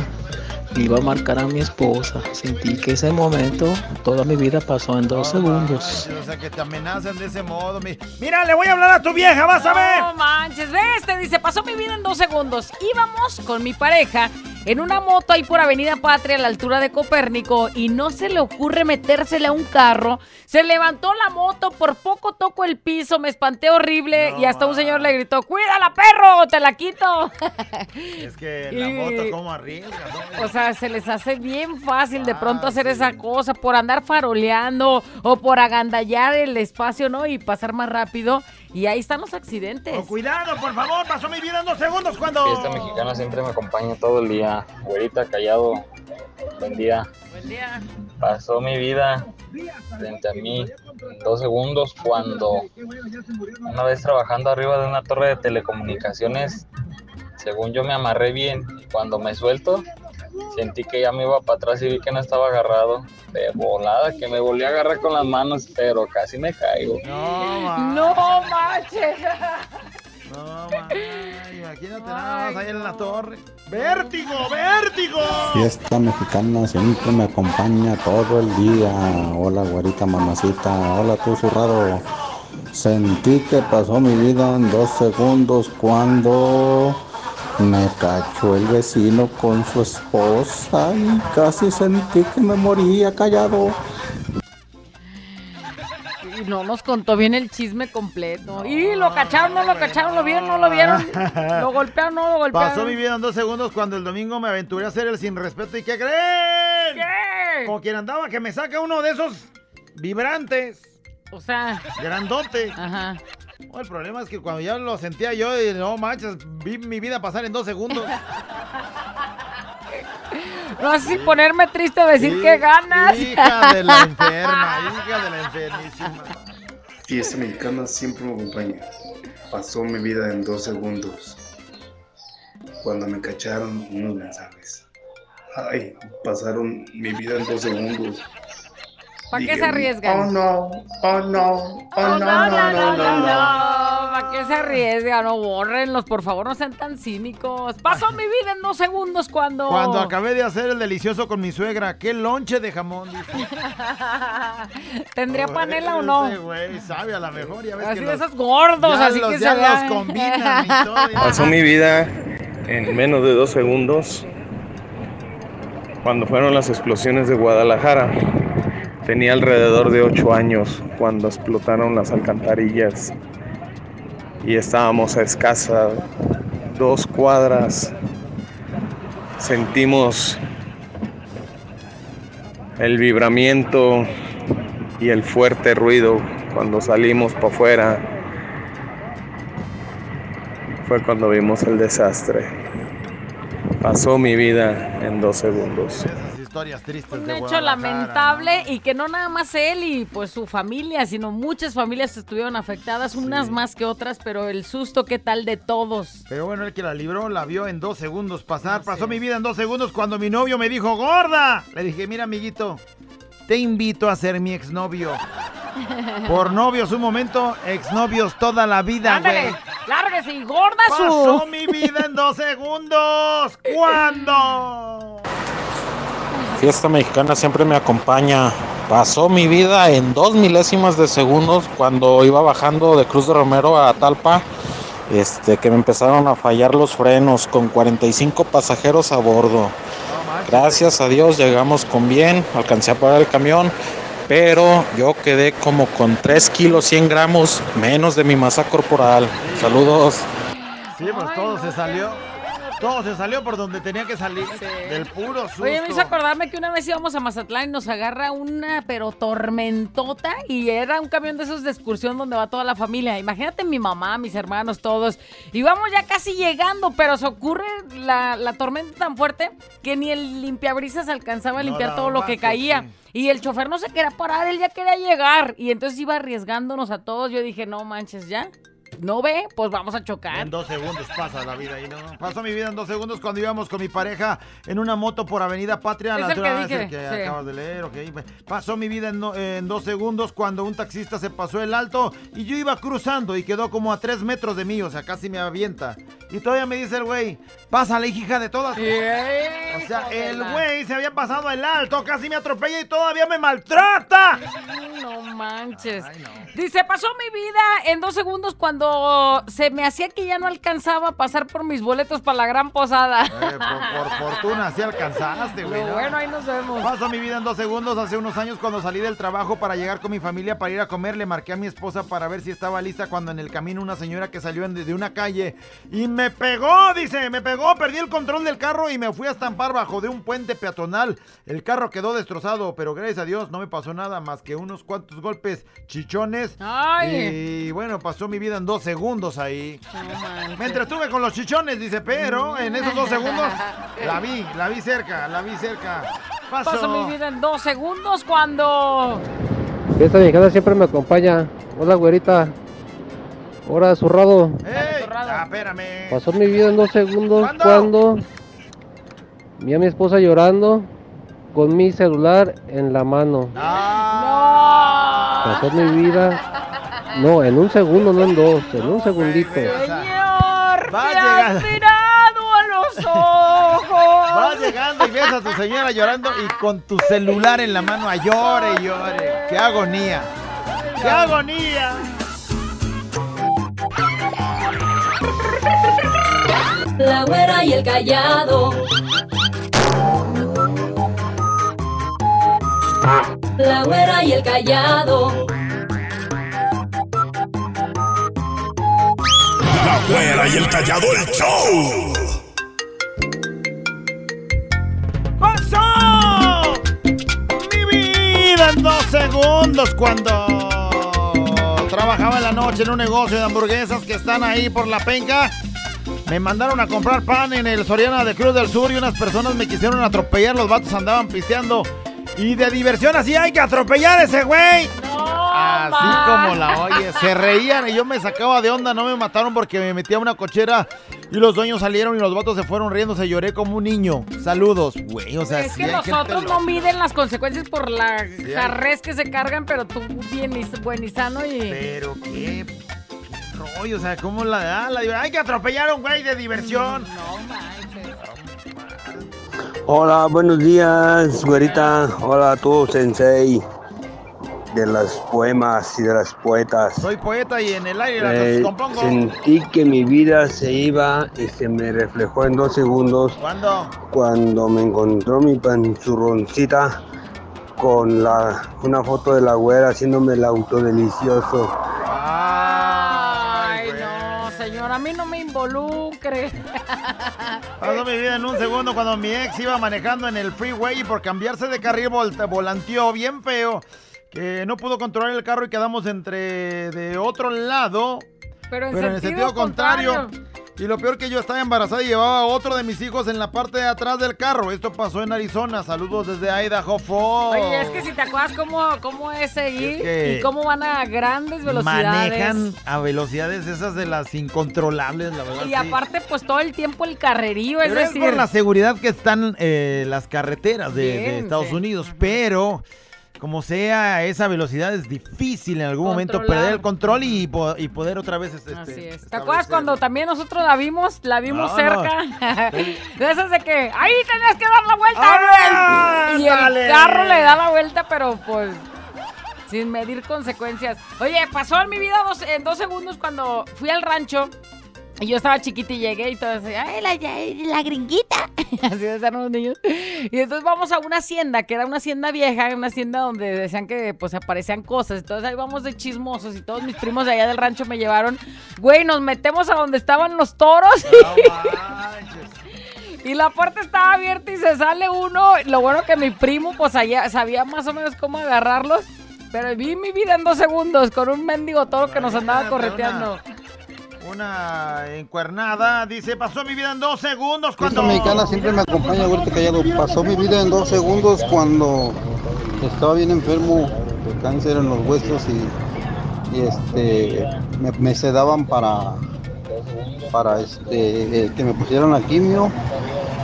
iba a marcar a mi esposa. Sentí que ese momento, toda mi vida pasó en dos segundos. O sea, que te amenazan de ese modo. mi- Mira, le voy a hablar a tu vieja, vas a ver. No manches, ves, te dice, pasó mi vida en dos segundos. Íbamos con mi pareja en una moto ahí por Avenida Patria a la altura de Copérnico y no se le ocurre metérsele a un carro. Se levantó la moto, por poco toco el piso, me espanté horrible y hasta un señor le gritó, cuídala perro, te la quito. Es que la Y- moto, ¿cómo arriesga? no? O sea, se les hace bien fácil de pronto hacer esa cosa por andar faroleando o por agandallar el espacio, ¿no? Y pasar más rápido. Y ahí están los accidentes. Con cuidado, por favor, pasó mi vida en dos segundos cuando... Fiesta mexicana siempre me acompaña todo el día. Güerita, callado. Buen día. Buen día. Pasó mi vida frente a mí en dos segundos cuando una vez trabajando arriba de una torre de telecomunicaciones según yo me amarré bien. Y cuando me suelto, sentí que ya me iba para atrás y vi que no estaba agarrado. De volada, que me volví a agarrar con las manos, pero casi me caigo. No manches. No, man, imagínate nada más ahí en la torre. ¡Vértigo, vértigo! Fiesta mexicana siempre me acompaña todo el día. Hola, güerita mamacita. Hola, tú zurrado. Sentí que pasó mi vida en dos segundos cuando me cachó el vecino con su esposa y casi sentí que me moría callado. No nos contó bien el chisme completo. Y lo cacharon, no lo cacharon, lo vieron, no lo vieron. Lo golpearon, no lo golpearon. Pasó mi vida en dos segundos cuando el domingo me aventuré a hacer el sin respeto. ¿Y qué creen? ¿Qué? Como quien andaba que me saca uno de esos vibrantes. O sea. Grandote. Ajá. El problema es que cuando ya lo sentía yo, no manches, vi mi vida pasar en dos segundos. No así ponerme triste a decir que ganas. Hija de la enferma, hija de la enfermísima. Fiesta mexicana siempre me acompaña. Pasó mi vida en dos segundos. Cuando me cacharon unos mensajes. Ay, pasaron mi vida en dos segundos. ¿Para qué se arriesgan? Oh no, oh no, oh, no, no, no, no, no. ¿Para qué se arriesgan? No, bórrenlos, por favor, no sean tan cínicos. Pasó mi vida en dos segundos cuando... Cuando acabé de hacer el delicioso con mi suegra, qué lonche de jamón, dice. ¿Tendría panela o no? Güey sabe a la mejor, ya ves Así que de los- esos gordos, ya así los, que ya se los combinan y todo. ya. Pasó mi vida en menos de dos segundos cuando fueron las explosiones de Guadalajara. Tenía alrededor de ocho años cuando explotaron las alcantarillas y estábamos a escasa dos cuadras. Sentimos el vibramiento y el fuerte ruido cuando salimos para afuera. Fue cuando vimos el desastre. Pasó mi vida en dos segundos. Historias tristes Un de hecho lamentable y que no nada más él y pues su familia, sino muchas familias estuvieron afectadas, unas más que otras, pero el susto, ¿qué tal de todos? Pero bueno, el que la libró la vio en dos segundos pasar. Pasó mi vida en dos segundos cuando mi novio me dijo, gorda. Le dije, mira, amiguito, te invito a ser mi exnovio. Por novios un momento, exnovios toda la vida, güey. lárguese y gorda Pasó su... mi vida en dos segundos. ¿Cuándo? Fiesta mexicana siempre me acompaña. Pasó mi vida en dos milésimas de segundos cuando iba bajando de Cruz de Romero a Talpa. Este, que me empezaron a fallar los frenos con 45 pasajeros a bordo. Gracias a Dios llegamos con bien, alcancé a parar el camión, pero yo quedé como con 3 kilos 100 gramos menos de mi masa corporal. Saludos. Sí, pues todo se salió. Todo se salió por donde tenía que salir. Del puro susto. Oye, me hizo acordarme que una vez íbamos a Mazatlán y nos agarra una, pero tormentota, y era un camión de esos de excursión donde va toda la familia. Imagínate mi mamá, mis hermanos, todos. Y vamos ya casi llegando, pero se ocurre la, la tormenta tan fuerte que ni el limpiabrisas alcanzaba a limpiar todo lo que caía. Y el chofer no se quería parar, él ya quería llegar. Y entonces iba arriesgándonos a todos. Yo dije, no manches, ya. No ve, pues vamos a chocar. En dos segundos pasa la vida ahí, ¿no? Pasó mi vida en dos segundos cuando íbamos con mi pareja en una moto por Avenida Patria Es el que el que sí. acabas de leer, ok. Pasó mi vida en, no- en dos segundos cuando un taxista se pasó el alto y yo iba cruzando y quedó como a tres metros de mí, o sea, casi me avienta. Y todavía me dice el güey, pásale, hija de todas. O sea, el güey se había pasado el alto, casi me atropella y todavía me maltrata. No manches. Dice, pasó mi vida en dos segundos cuando se me hacía que ya no alcanzaba a pasar por mis boletos para la gran posada. Eh, por, por fortuna, sí alcanzaste, güey. ¿no? bueno, ahí nos vemos. Pasó mi vida en dos segundos. Hace unos años, cuando salí del trabajo para llegar con mi familia para ir a comer, le marqué a mi esposa para ver si estaba lista. Cuando en el camino una señora que salió de una calle y me pegó, dice, me pegó, perdí el control del carro y me fui a estampar bajo de un puente peatonal. El carro quedó destrozado, pero gracias a Dios no me pasó nada más que unos cuantos golpes chichones. Ay. Y bueno, pasó mi vida en dos segundos ahí. Me entretuve con los chichones, dice, pero en esos dos segundos la vi, la vi cerca, la vi cerca. Pasó. Pasó mi vida en dos segundos cuando... Fiesta mexicana siempre me acompaña. Hola, güerita. Hola, zurrado. ¡Ey! Ya espérame. Pasó mi vida en dos segundos ¿Cuándo? cuando vi a mi esposa llorando con mi celular en la mano. Pasó mi vida. No, en un segundo, no en dos, en un segundito. Señor, Va llegando. mirado a los ojos. Vas llegando y ves a tu señora llorando y con tu celular en la mano a llore y llore. ¡Qué agonía! ¡Qué agonía! La güera y el callado. La güera y el callado. Güera y el callado el show. ¡Pasó! Mi vida en dos segundos cuando trabajaba en la noche en un negocio de hamburguesas que están ahí por la penca. Me mandaron a comprar pan en el Soriana de Cruz del Sur y unas personas me quisieron atropellar. Los vatos andaban pisteando. Y de diversión así hay que atropellar a ese güey. Así como la oye, se reían y yo me sacaba de onda, no me mataron porque me metí a una cochera y los dueños salieron y los vatos se fueron riendo, se lloré como un niño. Saludos, güey, o sea, Es sí que nosotros loca. no miden las consecuencias por la jarrez que se cargan, pero tú bien y buen y sano y... Pero qué, rollo, o sea, ¿cómo la, ah, la Hay que atropellar a un güey de diversión. No manches. Hola, buenos días, güerita. Hola a tú, sensei de las poemas y de las poetas. Soy poeta y en el aire las Eh, compongo. sentí que mi vida se iba y se me reflejó en dos segundos ¿Cuándo? cuando me encontró mi panzurroncita con la, una foto de la güera haciéndome el autodelicioso. Ay, no, señor, a mí no me involucre. Pasó mi vida en un segundo cuando mi ex iba manejando en el freeway y por cambiarse de carril vol- volanteó bien feo. Que no pudo controlar el carro y quedamos entre de otro lado. Pero en Pero en el sentido sentido contrario. Y lo peor que yo estaba embarazada y llevaba a otro de mis hijos en la parte de atrás del carro. Esto pasó en Arizona. Saludos desde Idaho Falls. Oye, es que si te acuerdas cómo, cómo es seguir Es que y cómo van a grandes velocidades. Manejan a velocidades esas de las incontrolables, la verdad. Y sí. aparte, pues todo el tiempo el carrerío, es Pero es decir... por la seguridad que están eh, las carreteras de, Estados sí. Unidos, pero como sea, esa velocidad es difícil en algún momento perder el control y, po- y poder otra vez este, Así es. ¿Te acuerdas cuando también nosotros la vimos? La vimos No, cerca. de esas de que ahí tenías que dar la vuelta. ¡Ah, y el carro le da la vuelta, pero pues sin medir consecuencias. Oye, pasó en mi vida dos- en dos segundos cuando fui al rancho. Y yo estaba chiquita y llegué y todo así, ¡ay, la, la gringuita! así decían los niños. Y entonces vamos a una hacienda, que era una hacienda vieja, una hacienda donde decían que pues aparecían cosas. Entonces ahí vamos de chismosos y todos mis primos de allá del rancho me llevaron. Güey, nos metemos a donde estaban los toros. Y la puerta estaba abierta y se sale uno. Lo bueno que mi primo, pues allá sabía más o menos cómo agarrarlos. Pero vi mi vida en dos segundos con un mendigo toro que nos andaba correteando. Una encuernada, dice, pasó mi vida en dos segundos Esta cuando... mexicana siempre me acompaña, ahorita callado. Pasó mi vida en dos segundos cuando estaba bien enfermo de cáncer en los huesos y, y, este me, me sedaban para para este eh, que me pusieran la quimio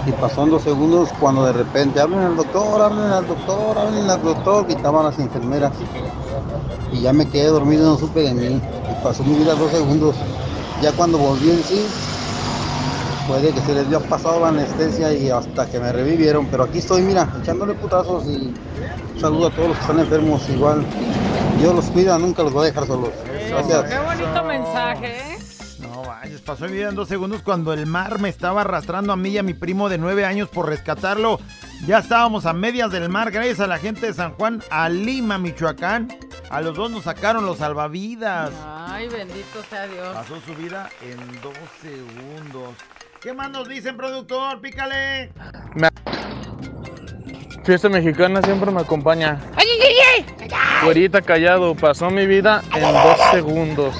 y pasó en dos segundos cuando de repente hablen al doctor, hablen al doctor, hablen al doctor, gritaban las enfermeras y ya me quedé dormido, no supe de mí y pasó mi vida dos segundos. Ya cuando volví en sí, puede que se les había pasado la anestesia y hasta que me revivieron, pero aquí estoy, mira, echándole putazos y un saludo a todos los que están enfermos igual. Dios los cuida, nunca los va a dejar solos. Gracias. Qué bonito mensaje, ¿eh? No vayas, pasó mi vida en dos segundos cuando el mar me estaba arrastrando a mí y a mi primo de nueve años por rescatarlo. Ya estábamos a medias del mar, gracias a la gente de San Juan, a Lima, Michoacán. A los dos nos sacaron los salvavidas. Ay, bendito sea Dios. Pasó su vida en dos segundos. ¿Qué más nos dicen, productor? Pícale. Me- Fiesta mexicana siempre me acompaña. ¡Ay, ay, ay! Güerita callado, pasó mi vida en dos segundos.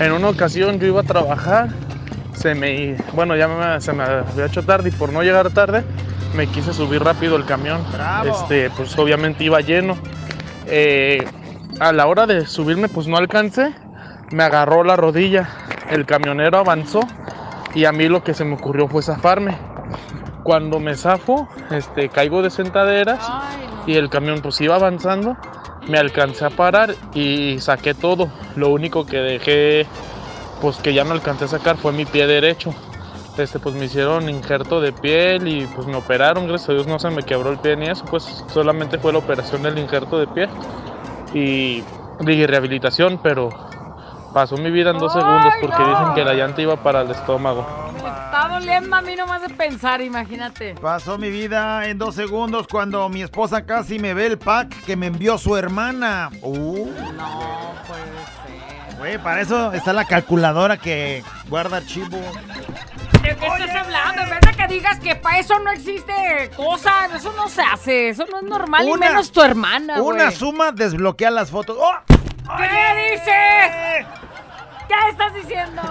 En una ocasión yo iba a trabajar, se me, bueno, ya me- se me había hecho tarde y por no llegar tarde me quise subir rápido el camión. Bravo. Este, pues obviamente iba lleno. Eh, a la hora de subirme, pues no alcancé, me agarró la rodilla. El camionero avanzó y a mí lo que se me ocurrió fue zafarme. Cuando me zafo, este, caigo de sentaderas y el camión pues iba avanzando, me alcancé a parar y saqué todo. Lo único que dejé, pues que ya no alcancé a sacar fue mi pie derecho. Este, pues me hicieron injerto de piel y pues me operaron, gracias a Dios no se me quebró el pie ni eso, pues solamente fue la operación del injerto de piel y dije rehabilitación, pero pasó mi vida en dos segundos porque dicen que la llanta iba para el estómago. Me está doliendo a mí nomás de pensar, imagínate. Pasó mi vida en dos segundos cuando mi esposa casi me ve el pack que me envió su hermana. Uh. No puede ser. Güey, para eso está la calculadora que guarda archivo. ¿De qué estás hablando? En vez de que digas que para eso no existe cosa, eso no se hace, eso no es normal, y Una- menos tu hermana, Una güey. suma desbloquea las fotos. ¡Oh! ¿Qué dices? ¿Qué estás diciendo?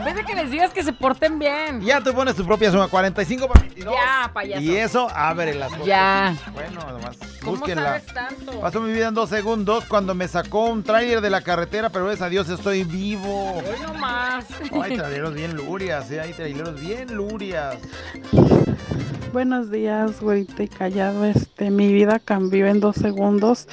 En vez de que les digas que se porten bien. Ya tú pones tu propia suma, 45 para 22. Ya, payaso. Y eso abre las fotos. Ya. Bueno, además, ¿Cómo búsquenla. sabes tanto? Pasó mi vida en dos segundos cuando me sacó un tráiler de la carretera, pero gracias a Dios estoy vivo. Hoy no más. Hay traileros bien lurias, ¿eh? Hay traileros bien lurias. Buenos días, güerita y callado. Este, mi vida cambió en dos segundos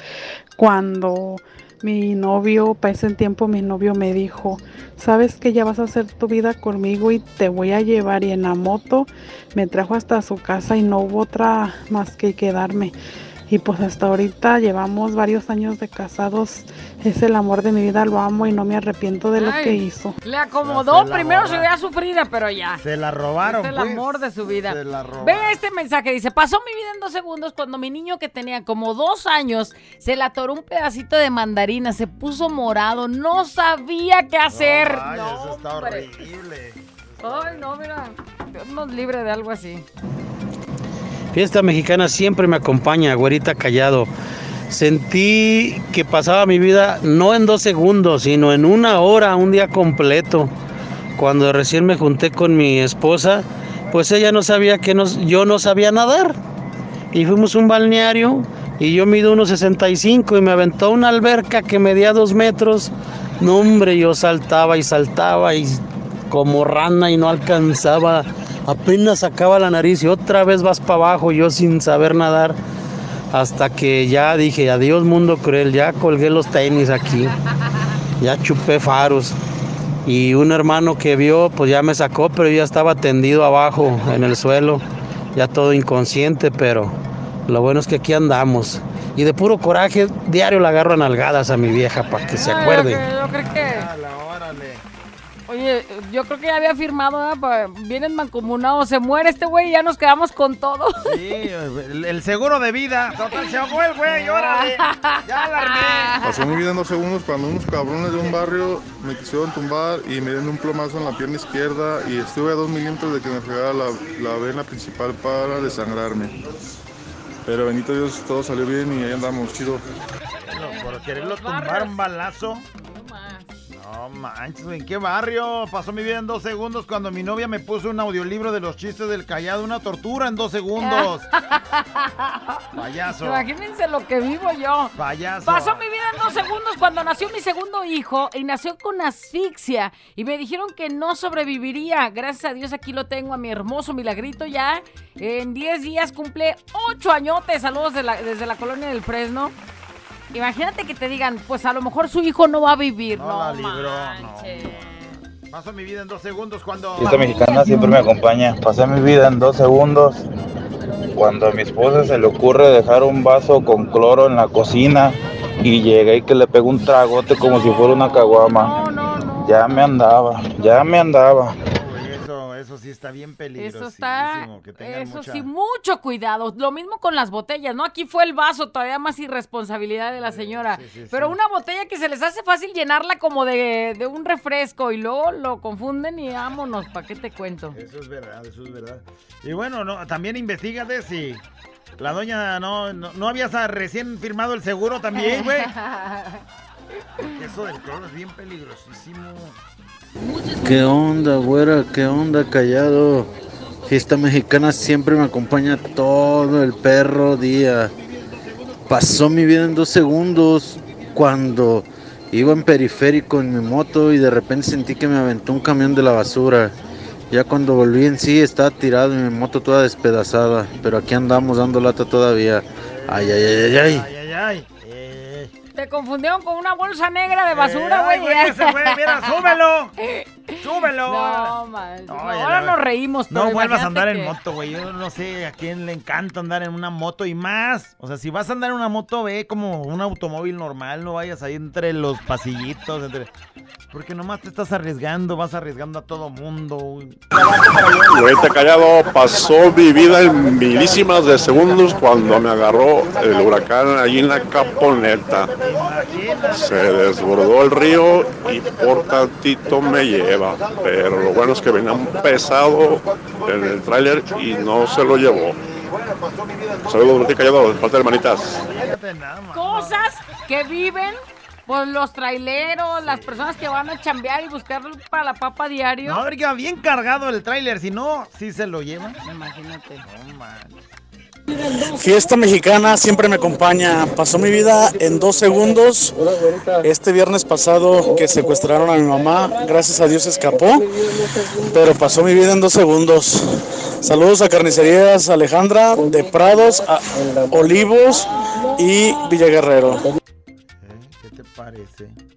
cuando mi novio, para ese tiempo mi novio me dijo, sabes que ya vas a hacer tu vida conmigo y te voy a llevar y en la moto me trajo hasta su casa y no hubo otra más que quedarme. Y pues hasta ahorita llevamos varios años de casados. Es el amor de mi vida, lo amo y no me arrepiento de lo Ay, que hizo. Le acomodó, Se primero se veía sufrida, pero ya. Se la robaron, Es el pues. amor de su vida. Se la robaron. Ve este mensaje, dice, pasó mi vida en dos segundos cuando mi niño que tenía como dos años se le atoró un pedacito de mandarina, se puso morado, no sabía qué hacer. Ay, No, eso está hombre. horrible. Ay, no, mira, Dios nos libre de algo así. Fiesta mexicana siempre me acompaña, güerita callado. Sentí que pasaba mi vida no en dos segundos, sino en una hora, un día completo. Cuando recién me junté con mi esposa, pues ella no sabía que nos- yo no sabía nadar. Y fuimos a un balneario y yo mido unos 65 y me aventó una alberca que medía dos metros. No, hombre, yo saltaba y saltaba y como rana y no alcanzaba. Apenas sacaba la nariz y otra vez vas para abajo, yo sin saber nadar. Hasta que ya dije, adiós mundo cruel, ya colgué los tenis aquí. Ya chupé faros. Y un hermano que vio, pues ya me sacó, pero yo ya estaba tendido abajo en el suelo, ya todo inconsciente, pero lo bueno es que aquí andamos. Y de puro coraje, diario le agarro a nalgadas a mi vieja para que se acuerde. Yo, creo- yo creo que... Oye, yo creo que ya había firmado. Pa- Vienen mancomunados, se muere este güey y ya nos quedamos con todo. Sí, el, el seguro de vida. Total, se ahogó el güey, órale. Ya la armé. Pasó mi vida en dos segundos cuando unos cabrones de un barrio me quisieron tumbar y me dieron un plomazo en la pierna izquierda y estuve a dos milímetros de que me fregara la, la vena principal para desangrarme. Pero bendito Dios, todo salió bien y ahí andamos, chido. Por quererlo tumbar un balazo. No manches, ¿en qué barrio? Pasó mi vida en dos segundos cuando mi novia me puso un audiolibro de los chistes del callado. Una tortura en dos segundos. Payaso. Imagínense lo que vivo yo. Payaso. Pasó mi vida en dos segundos cuando nació mi segundo hijo y nació con asfixia y me dijeron que no sobreviviría. Gracias a Dios aquí lo tengo a mi hermoso milagrito ya. En 10 días cumple 8 añotes. Saludos de la- desde la colonia del Fresno. Imagínate que te digan, pues a lo mejor su hijo no va a vivir. No, la libró, manches. Pasó mi vida en dos segundos cuando. Fiesta mexicana siempre me acompaña. Pasé mi vida en dos segundos cuando a mi esposa se le ocurre dejar un vaso con cloro en la cocina y llegué y que le pegó un tragote como si fuera una caguama. Ya me andaba, ya me andaba. Sí está bien peligroso. Eso está, que tengan eso mucha- sí, mucho cuidado. Lo mismo con las botellas, ¿no? Aquí fue el vaso, todavía más irresponsabilidad de la señora. Pero una botella que se les hace fácil llenarla como de, de un refresco y luego lo confunden y vámonos, ¿para qué te cuento? Eso es verdad, eso es verdad. Y bueno, no, también investigate si la doña no, no, no habías recién firmado el seguro también, güey. Porque eso del cloro es bien peligrosísimo. ¿Qué onda, güera? ¿Qué onda, callado? Fiesta mexicana siempre me acompaña todo el perro día. Pasó mi vida en dos segundos cuando iba en periférico en mi moto y de repente sentí que me aventó un camión de la basura. Ya cuando volví en sí estaba tirado y mi moto toda despedazada, pero aquí andamos dando lata todavía. Ay, ay, ay, ay, ay. Ay, ay, ay. Te confundieron con una bolsa negra de basura, güey. Eh, ay, güey, ese fue, mira, súbelo. Súbelo. No, man. No, no, ya ahora nos reímos, pero No vuelvas a andar en que- moto, güey. Yo no sé a quién le encanta andar en una moto y más. O sea, si vas a andar en una moto, ve como un automóvil normal. No vayas ahí entre los pasillitos. Entre... Porque nomás te estás arriesgando, vas arriesgando a todo mundo. Güerita Callado pasó mi vida en milísimas de segundos cuando me agarró el huracán allí en la caponeta. Se desbordó el río y por tantito me lleva. Pero lo bueno es que venía un pesado en el tráiler y no se lo llevó. Saludos, Güerita Callado, de parte de hermanitas. Cosas que viven pues los traileros, las personas que van a chambear y buscar para la papa diario. No, porque va bien cargado el tráiler. Si no, sí se lo llevan. Imagínate. Fiesta mexicana siempre me acompaña. Pasó mi vida en dos segundos. Este viernes pasado que secuestraron a mi mamá, gracias a Dios escapó, pero pasó mi vida en dos segundos. Saludos a Carnicerías Alejandra de Prados, Olivos y Villaguerrero. ¿Qué te parece?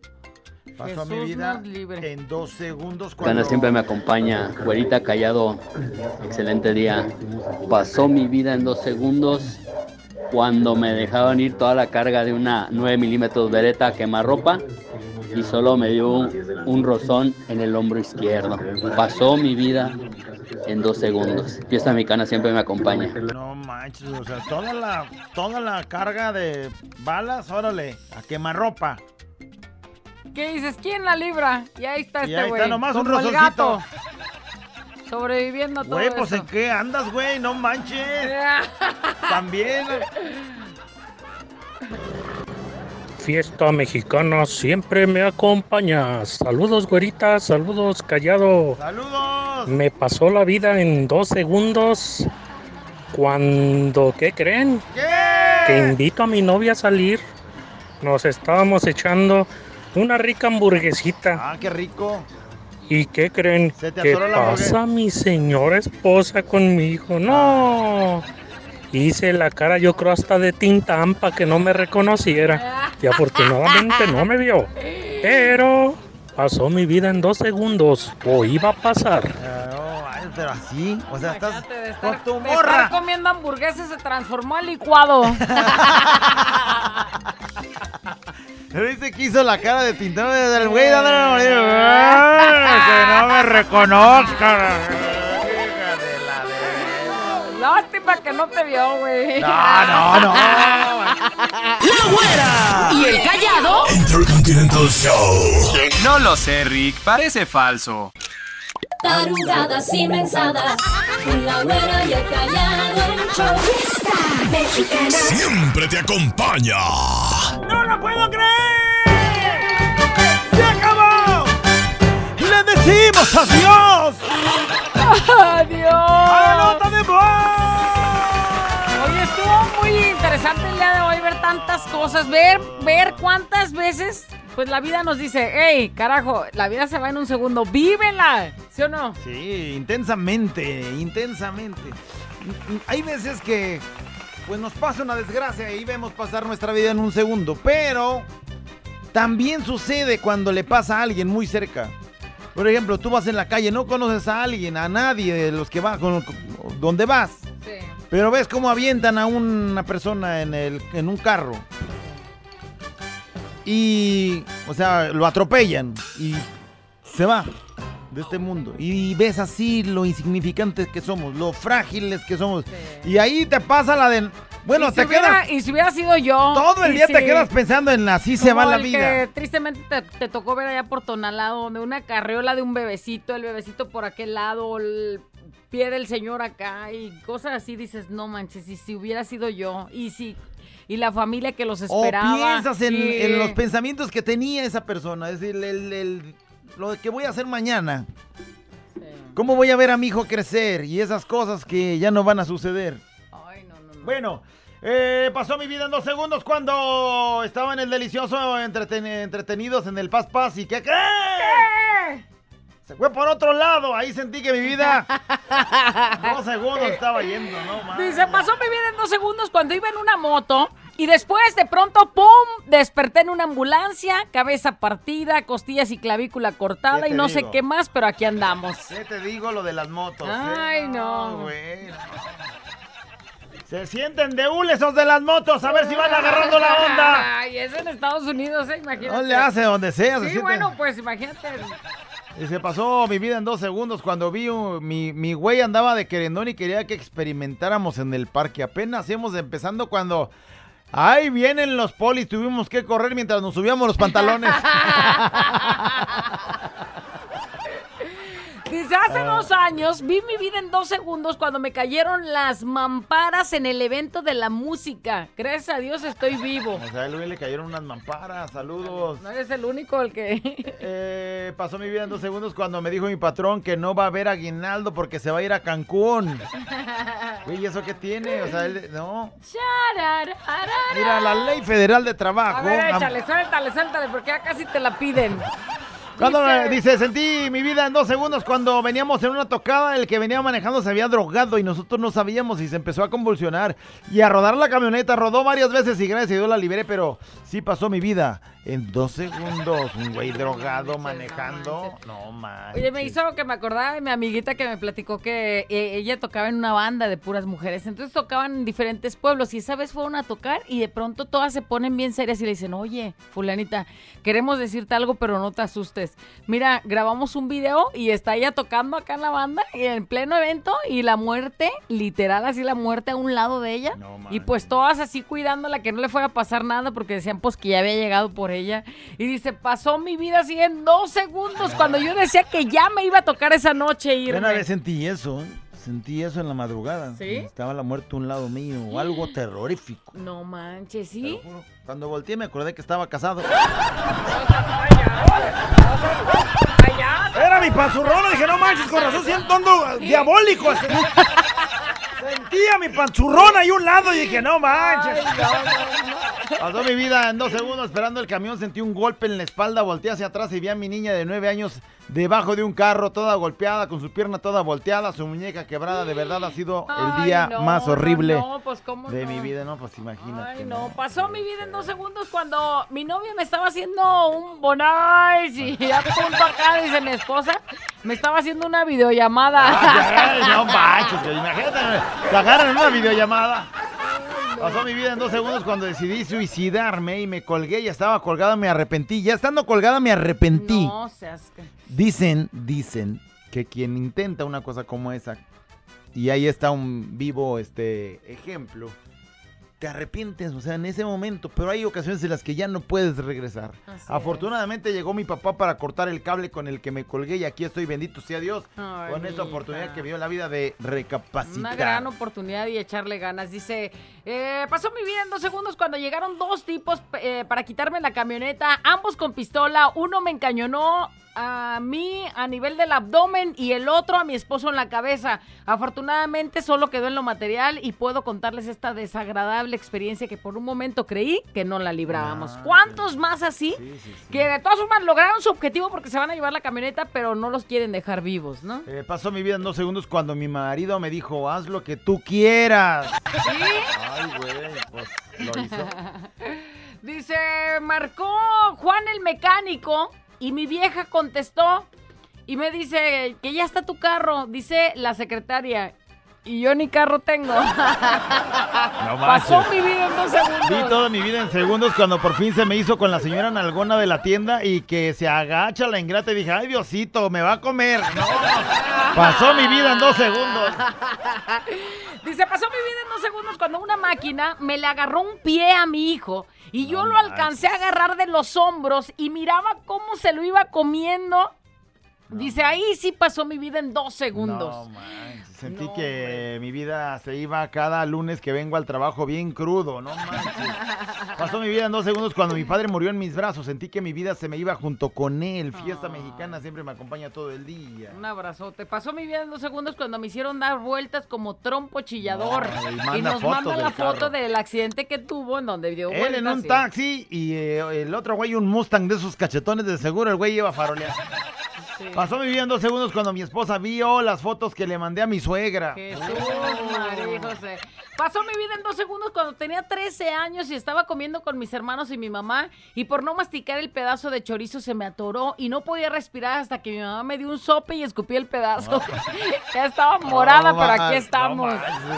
Pasó mi Jesús vida en dos segundos Gana cuando... siempre me acompaña. Güerita Callado, excelente día. Pasó mi vida en dos segundos cuando me dejaban ir toda la carga de una 9 milímetros Beretta quemarropa y solo me dio un, un rozón en el hombro izquierdo. Pasó mi vida en dos segundos. Fiesta mexicana siempre me acompaña. No manches, o sea, toda la, toda la carga de balas, órale, a quemarropa. ¿Qué dices? ¿Quién la libra? Y ahí está Y este ahí güey. está nomás un gato, Sobreviviendo a todo Güey, pues eso. en qué andas, güey, no manches. También. Fiesta mexicana siempre me acompaña. Saludos, güerita, saludos, callado. Saludos. Me pasó la vida en dos segundos cuando, ¿qué creen? Que invito a mi novia a salir. Nos estábamos echando una rica hamburguesita. Ah, qué rico. ¿Y qué creen? Se te ¿Qué pasa mi señora esposa conmigo? No. Hice la cara, yo creo, hasta de tintam para que no me reconociera. Y afortunadamente no me vio. Pero pasó mi vida en dos segundos. O iba a pasar. Pero así, o sea, estás De estar, con tu de estar morra. comiendo hamburguesas se transformó en licuado. Pero dice que hizo la cara de tintero del güey dándole la mordida. Que no me reconozca. Lástima que no te vio, güey. No, no, no. ¡La güera! ¿Y el callado? Intercontinental Show. No lo sé, Rick, parece falso. Tarugadas y mensadas. Con la güera y el callado en show. Fiesta mexicana. Siempre te acompaña. ¡No lo puedo creer! ¡Se acabó! ¡Le decimos adiós! ¡Adiós! ¡A la nota de Oye, estuvo muy interesante el día de hoy ver tantas cosas, ver, ver cuántas veces, pues la vida nos dice, hey, carajo, la vida se va en un segundo, vívela, ¿sí o no? Sí, intensamente, intensamente. Hay veces que pues nos pasa una desgracia y vemos pasar nuestra vida en un segundo, pero también sucede cuando le pasa a alguien muy cerca. Por ejemplo, tú vas en la calle, no conoces a alguien, a nadie de los que va con, donde vas. Pero ves cómo avientan a una persona en, el, en un carro. Y, o sea, lo atropellan y se va de este mundo. Y ves así lo insignificantes que somos, lo frágiles que somos. Y ahí te pasa la de... Bueno, si te hubiera- quedas... Y si hubiera sido yo. Todo el día si- te quedas pensando en así se va la el vida. Que tristemente te, te tocó ver allá por Tonalado, donde una carriola de un bebecito, el bebecito por aquel lado, el pie del señor acá y cosas así, dices, no manches, y si hubiera sido yo, y si y la familia que los O esperaba. piensas en, y- en los pensamientos que tenía esa persona. Es decir, el, el- lo que voy a hacer mañana. ¿Cómo voy a ver a mi hijo crecer? Y esas cosas que ya no van a suceder. Bueno, eh, pasó mi vida en dos segundos cuando estaba en el delicioso entreten- entretenidos en el Paz Paz y que... ¿qué? Se fue por otro lado. Ahí sentí que mi vida. dos segundos estaba yendo, no más. Dice, pasó mi vida en dos segundos cuando iba en una moto. Y después, de pronto, ¡pum! Desperté en una ambulancia, cabeza partida, costillas y clavícula cortada ¿Qué y no digo? sé qué más, pero aquí andamos. ¿Qué te digo lo de las motos? eh? Ay, no. güey, no. Se sienten de hule esos de las motos, a ver si van agarrando la onda. Ay, es en Estados Unidos, ¿eh? Imagínate. No le hace donde sea, se Sí, bueno, pues imagínate. Y se pasó mi vida en dos segundos cuando vi un- mi, mi güey andaba de querendón y quería que experimentáramos en el parque. Apenas íbamos empezando cuando... Ahí vienen los polis, tuvimos que correr mientras nos subíamos los pantalones. Dice, hace Ah. dos años vi mi vida en dos segundos cuando me cayeron las mamparas en el evento de la música. Gracias a Dios estoy vivo. O sea, a Luis le cayeron unas mamparas, saludos. No eres el único el que... Eh, pasó mi vida en dos segundos cuando me dijo mi patrón que no va a ver aguinaldo porque se va a ir a Cancún. Güey, ¿y ¿eso qué tiene? O sea, él, no. Mira, la ley federal de trabajo. A ver, échale, suéltale, suéltale, porque ya casi te la piden. Cuando Dice- dice, sentí mi vida en dos segundos cuando veníamos en una tocada, el que venía manejando se había drogado y nosotros no sabíamos y se empezó a convulsionar y a rodar la camioneta, rodó varias veces y gracias a Dios la liberé, pero sí pasó mi vida en dos segundos, un güey drogado manejando, no manches. Oye, me hizo que me acordaba de mi amiguita que me platicó que eh, ella tocaba en una banda de puras mujeres. Entonces tocaban en diferentes pueblos y esa vez fueron a tocar y de pronto todas se ponen bien serias y le dicen, oye, fulanita, queremos decirte algo pero no te asustes. Mira, grabamos un video y está ella tocando acá en la banda y en pleno evento y la muerte, literal así la muerte a un lado de ella. y pues todas así cuidándola que no le fuera a pasar nada porque decían pues que ya había llegado por ella. Y dice, pasó mi vida así en dos segundos cuando yo decía que ya me iba a tocar esa noche Yo irme. una vez sentí eso, ¿eh? Sentí eso en la madrugada. ¿Sí? Estaba la muerte a un lado mío, algo terrorífico. No manches, ¿sí? Cuando volteé me acordé que estaba casado. Era mi panzurrona, dije, no manches, con razón siento ando diabólico. Mi panzurrona ahí a un lado y dije, no manches. Pasó mi vida en dos segundos esperando el camión, sentí un golpe en la espalda, volteé hacia atrás y vi a mi niña de nueve años debajo de un carro, toda golpeada, con su pierna toda volteada, su muñeca quebrada. De verdad ha sido el Ay, día no, más no, horrible no, pues, ¿cómo de no? mi vida, ¿no? Pues imagínate. Ay, no, pasó mi vida en dos segundos cuando mi novia me estaba haciendo un bonais y a punto acá, dice mi esposa, me estaba haciendo una videollamada. Ay, no manches, imagínate, agarran en una videollamada. Pasó mi vida en dos segundos cuando decidí suicidarme y me colgué, ya estaba colgada, me arrepentí. Ya estando colgada me arrepentí. No seas... que- Dicen, dicen que quien intenta una cosa como esa, y ahí está un vivo este ejemplo, te arrepientes, o sea, en ese momento, pero hay ocasiones en las que ya no puedes regresar. Así Afortunadamente llegó mi papá para cortar el cable con el que me colgué y aquí estoy, bendito sea Dios, Ay, con esta oportunidad que dio la vida de recapacitar. Una gran oportunidad y echarle ganas. Dice, eh, pasó mi vida en dos segundos cuando llegaron dos tipos eh, para quitarme la camioneta, ambos con pistola. Uno me encañonó a mí a nivel del abdomen y el otro a mi esposo en la cabeza. Afortunadamente solo quedó en lo material y puedo contarles esta desagradable experiencia que por un momento creí que no la librábamos. ¿Cuántos más así? Que de todas formas lograron su objetivo porque se van a llevar la camioneta, pero no los quieren dejar vivos, ¿no? Eh, pasó mi vida en dos segundos cuando mi marido me dijo, haz lo que tú quieras. Ay, güey, pues lo hizo. Dice, marcó Juan el mecánico y mi vieja contestó y me dice que ya está tu carro, dice la secretaria. Y yo ni carro tengo. No Pasó mi vida en dos segundos. Vi toda mi vida en segundos cuando por fin se me hizo con la señora nalgona de la tienda y que se agacha la ingrata y dije, ay Diosito, me va a comer. No. Pasó mi vida en dos segundos. Dice, pasó mi vida en dos segundos cuando una máquina me le agarró un pie a mi hijo y yo lo alcancé a agarrar de los hombros y miraba cómo se lo iba comiendo. Dice, ahí sí pasó mi vida en dos segundos. No, manches, Sentí que mi vida se iba cada lunes que vengo al trabajo bien crudo, no manches. Pasó mi vida en dos segundos cuando mi padre murió en mis brazos. Sentí que mi vida se me iba junto con él. Fiesta mexicana siempre me acompaña todo el día. Un abrazote. Pasó mi vida en dos segundos cuando me hicieron dar vueltas como trompo chillador. Y manda nos manda la foto del accidente que tuvo en donde dio Él vueltas. en un taxi y eh, el otro güey un Mustang de esos cachetones de seguro. El güey iba a Pasó mi vida en dos segundos cuando mi esposa vio las fotos que le mandé a mi suegra. Jesús, María José. Pasó mi vida en dos segundos cuando tenía 13 años y estaba comiendo con mis hermanos y mi mamá y por no masticar el pedazo de chorizo se me atoró y no podía respirar hasta que mi mamá me dio un sope y escupí el pedazo. ya estaba morada, No, pero aquí estamos.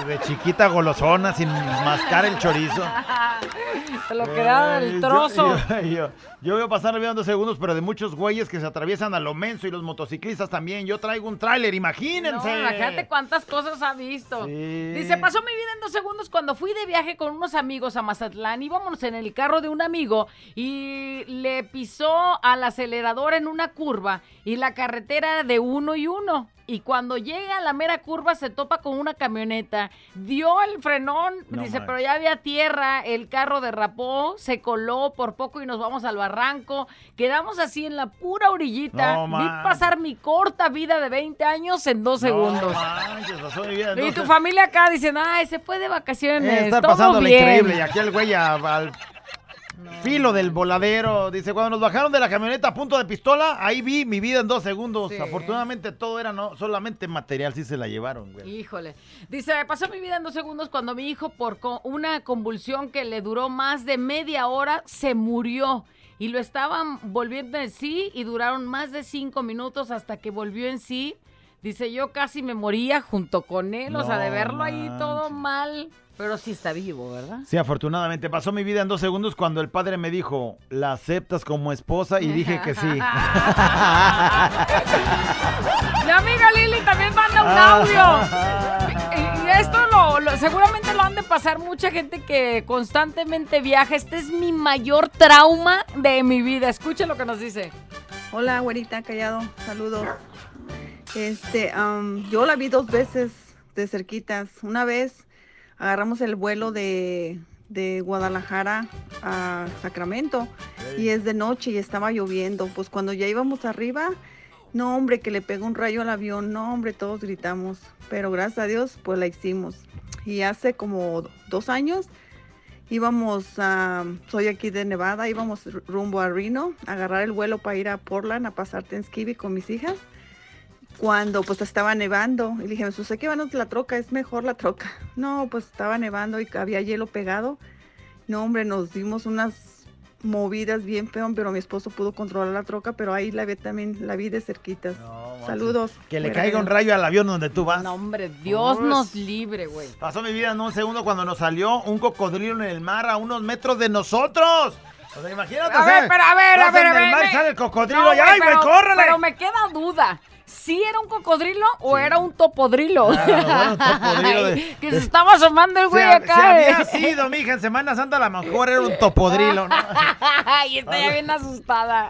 de chiquita golosona sin mascar el chorizo. Se lo quedaba Ay, del yo- trozo. Yo, yo- yo veo pasar la vida en dos segundos, pero de muchos güeyes que se atraviesan a lo menso y los motociclistas también. Yo traigo un tráiler, imagínense. No, imagínate cuántas cosas ha visto. Dice, pasó mi vida en dos segundos cuando fui de viaje con unos amigos a Mazatlán. Íbamos en el carro de un amigo y le pisó al acelerador en una curva y la carretera era de uno y uno. Y cuando llega a la mera curva se topa con una camioneta, dio el frenón, No dice, pero ya había tierra, el carro derrapó, se coló por poco y nos vamos al barranco. Quedamos así en la pura orillita. No Vi pasar mi corta vida de 20 años en dos segundos. No manches, vida en Y tu familia acá diciendo, ay, se fue de vacaciones. Eh, Estar pasando increíble. Y aquí el güey a- al filo del voladero. Dice, cuando nos bajaron de la camioneta a punto de pistola, ahí vi mi vida en dos segundos. Sí. Afortunadamente todo era no solamente material, sí se la llevaron, güey. Híjole. Dice, pasó mi vida en dos segundos cuando mi hijo, por co- una convulsión que le duró más de media hora, se murió. Y lo estaban volviendo en sí y duraron más de cinco minutos hasta que volvió en sí. Dice, yo casi me moría junto con él. o sea, de verlo ahí todo mal. Pero sí está vivo, ¿verdad? Sí, afortunadamente. Pasó mi vida en dos segundos cuando el padre me dijo, ¿la aceptas como esposa? Y dije que sí. Mi amiga Lili también manda un audio. Y, esto lo, lo- seguramente lo han de pasar mucha gente que constantemente viaja. Este es mi mayor trauma de mi vida. Escuche lo que nos dice. Hola, güerita, callado, saludos. Este, yo la vi dos veces de cerquitas. Una vez agarramos el vuelo de, de Guadalajara a Sacramento y es de noche y estaba lloviendo. Pues cuando ya íbamos arriba, no hombre, que le pegó un rayo al avión, no hombre, todos gritamos. Pero gracias a Dios, pues la hicimos. Y hace como dos años íbamos a, soy aquí de Nevada, íbamos ru- rumbo a Reno, a agarrar el vuelo para ir a Portland a pasar Thanksgiving con mis hijas. Cuando pues estaba nevando, y le dije, pues hay que llevarnos la troca, es mejor la troca. No, pues estaba nevando y había hielo pegado. No, hombre, nos dimos unas movidas bien peón, pero mi esposo pudo controlar la troca, pero ahí la vi también, la vi de cerquitas. Saludos. Que le Fuera caiga un rayo al avión donde tú vas. No, hombre, Dios Pues, nos libre, güey. Pasó mi vida en un segundo cuando nos salió un cocodrilo en el mar a unos metros de nosotros. O sea, imagínate. A ver, pero a ver, a ver, en a ver. el mar me- sale el cocodrilo No, y ¡ay, pero- córrele! Pero me queda duda. ¿Sí era un cocodrilo o era un topodrilo? Claro, bueno, un topodrilo de- que se estaba asomando el güey acá. se había eh. sido, mija, en Semana Santa a lo mejor era un topodrilo, ¿no? Estoy ya bien asustada.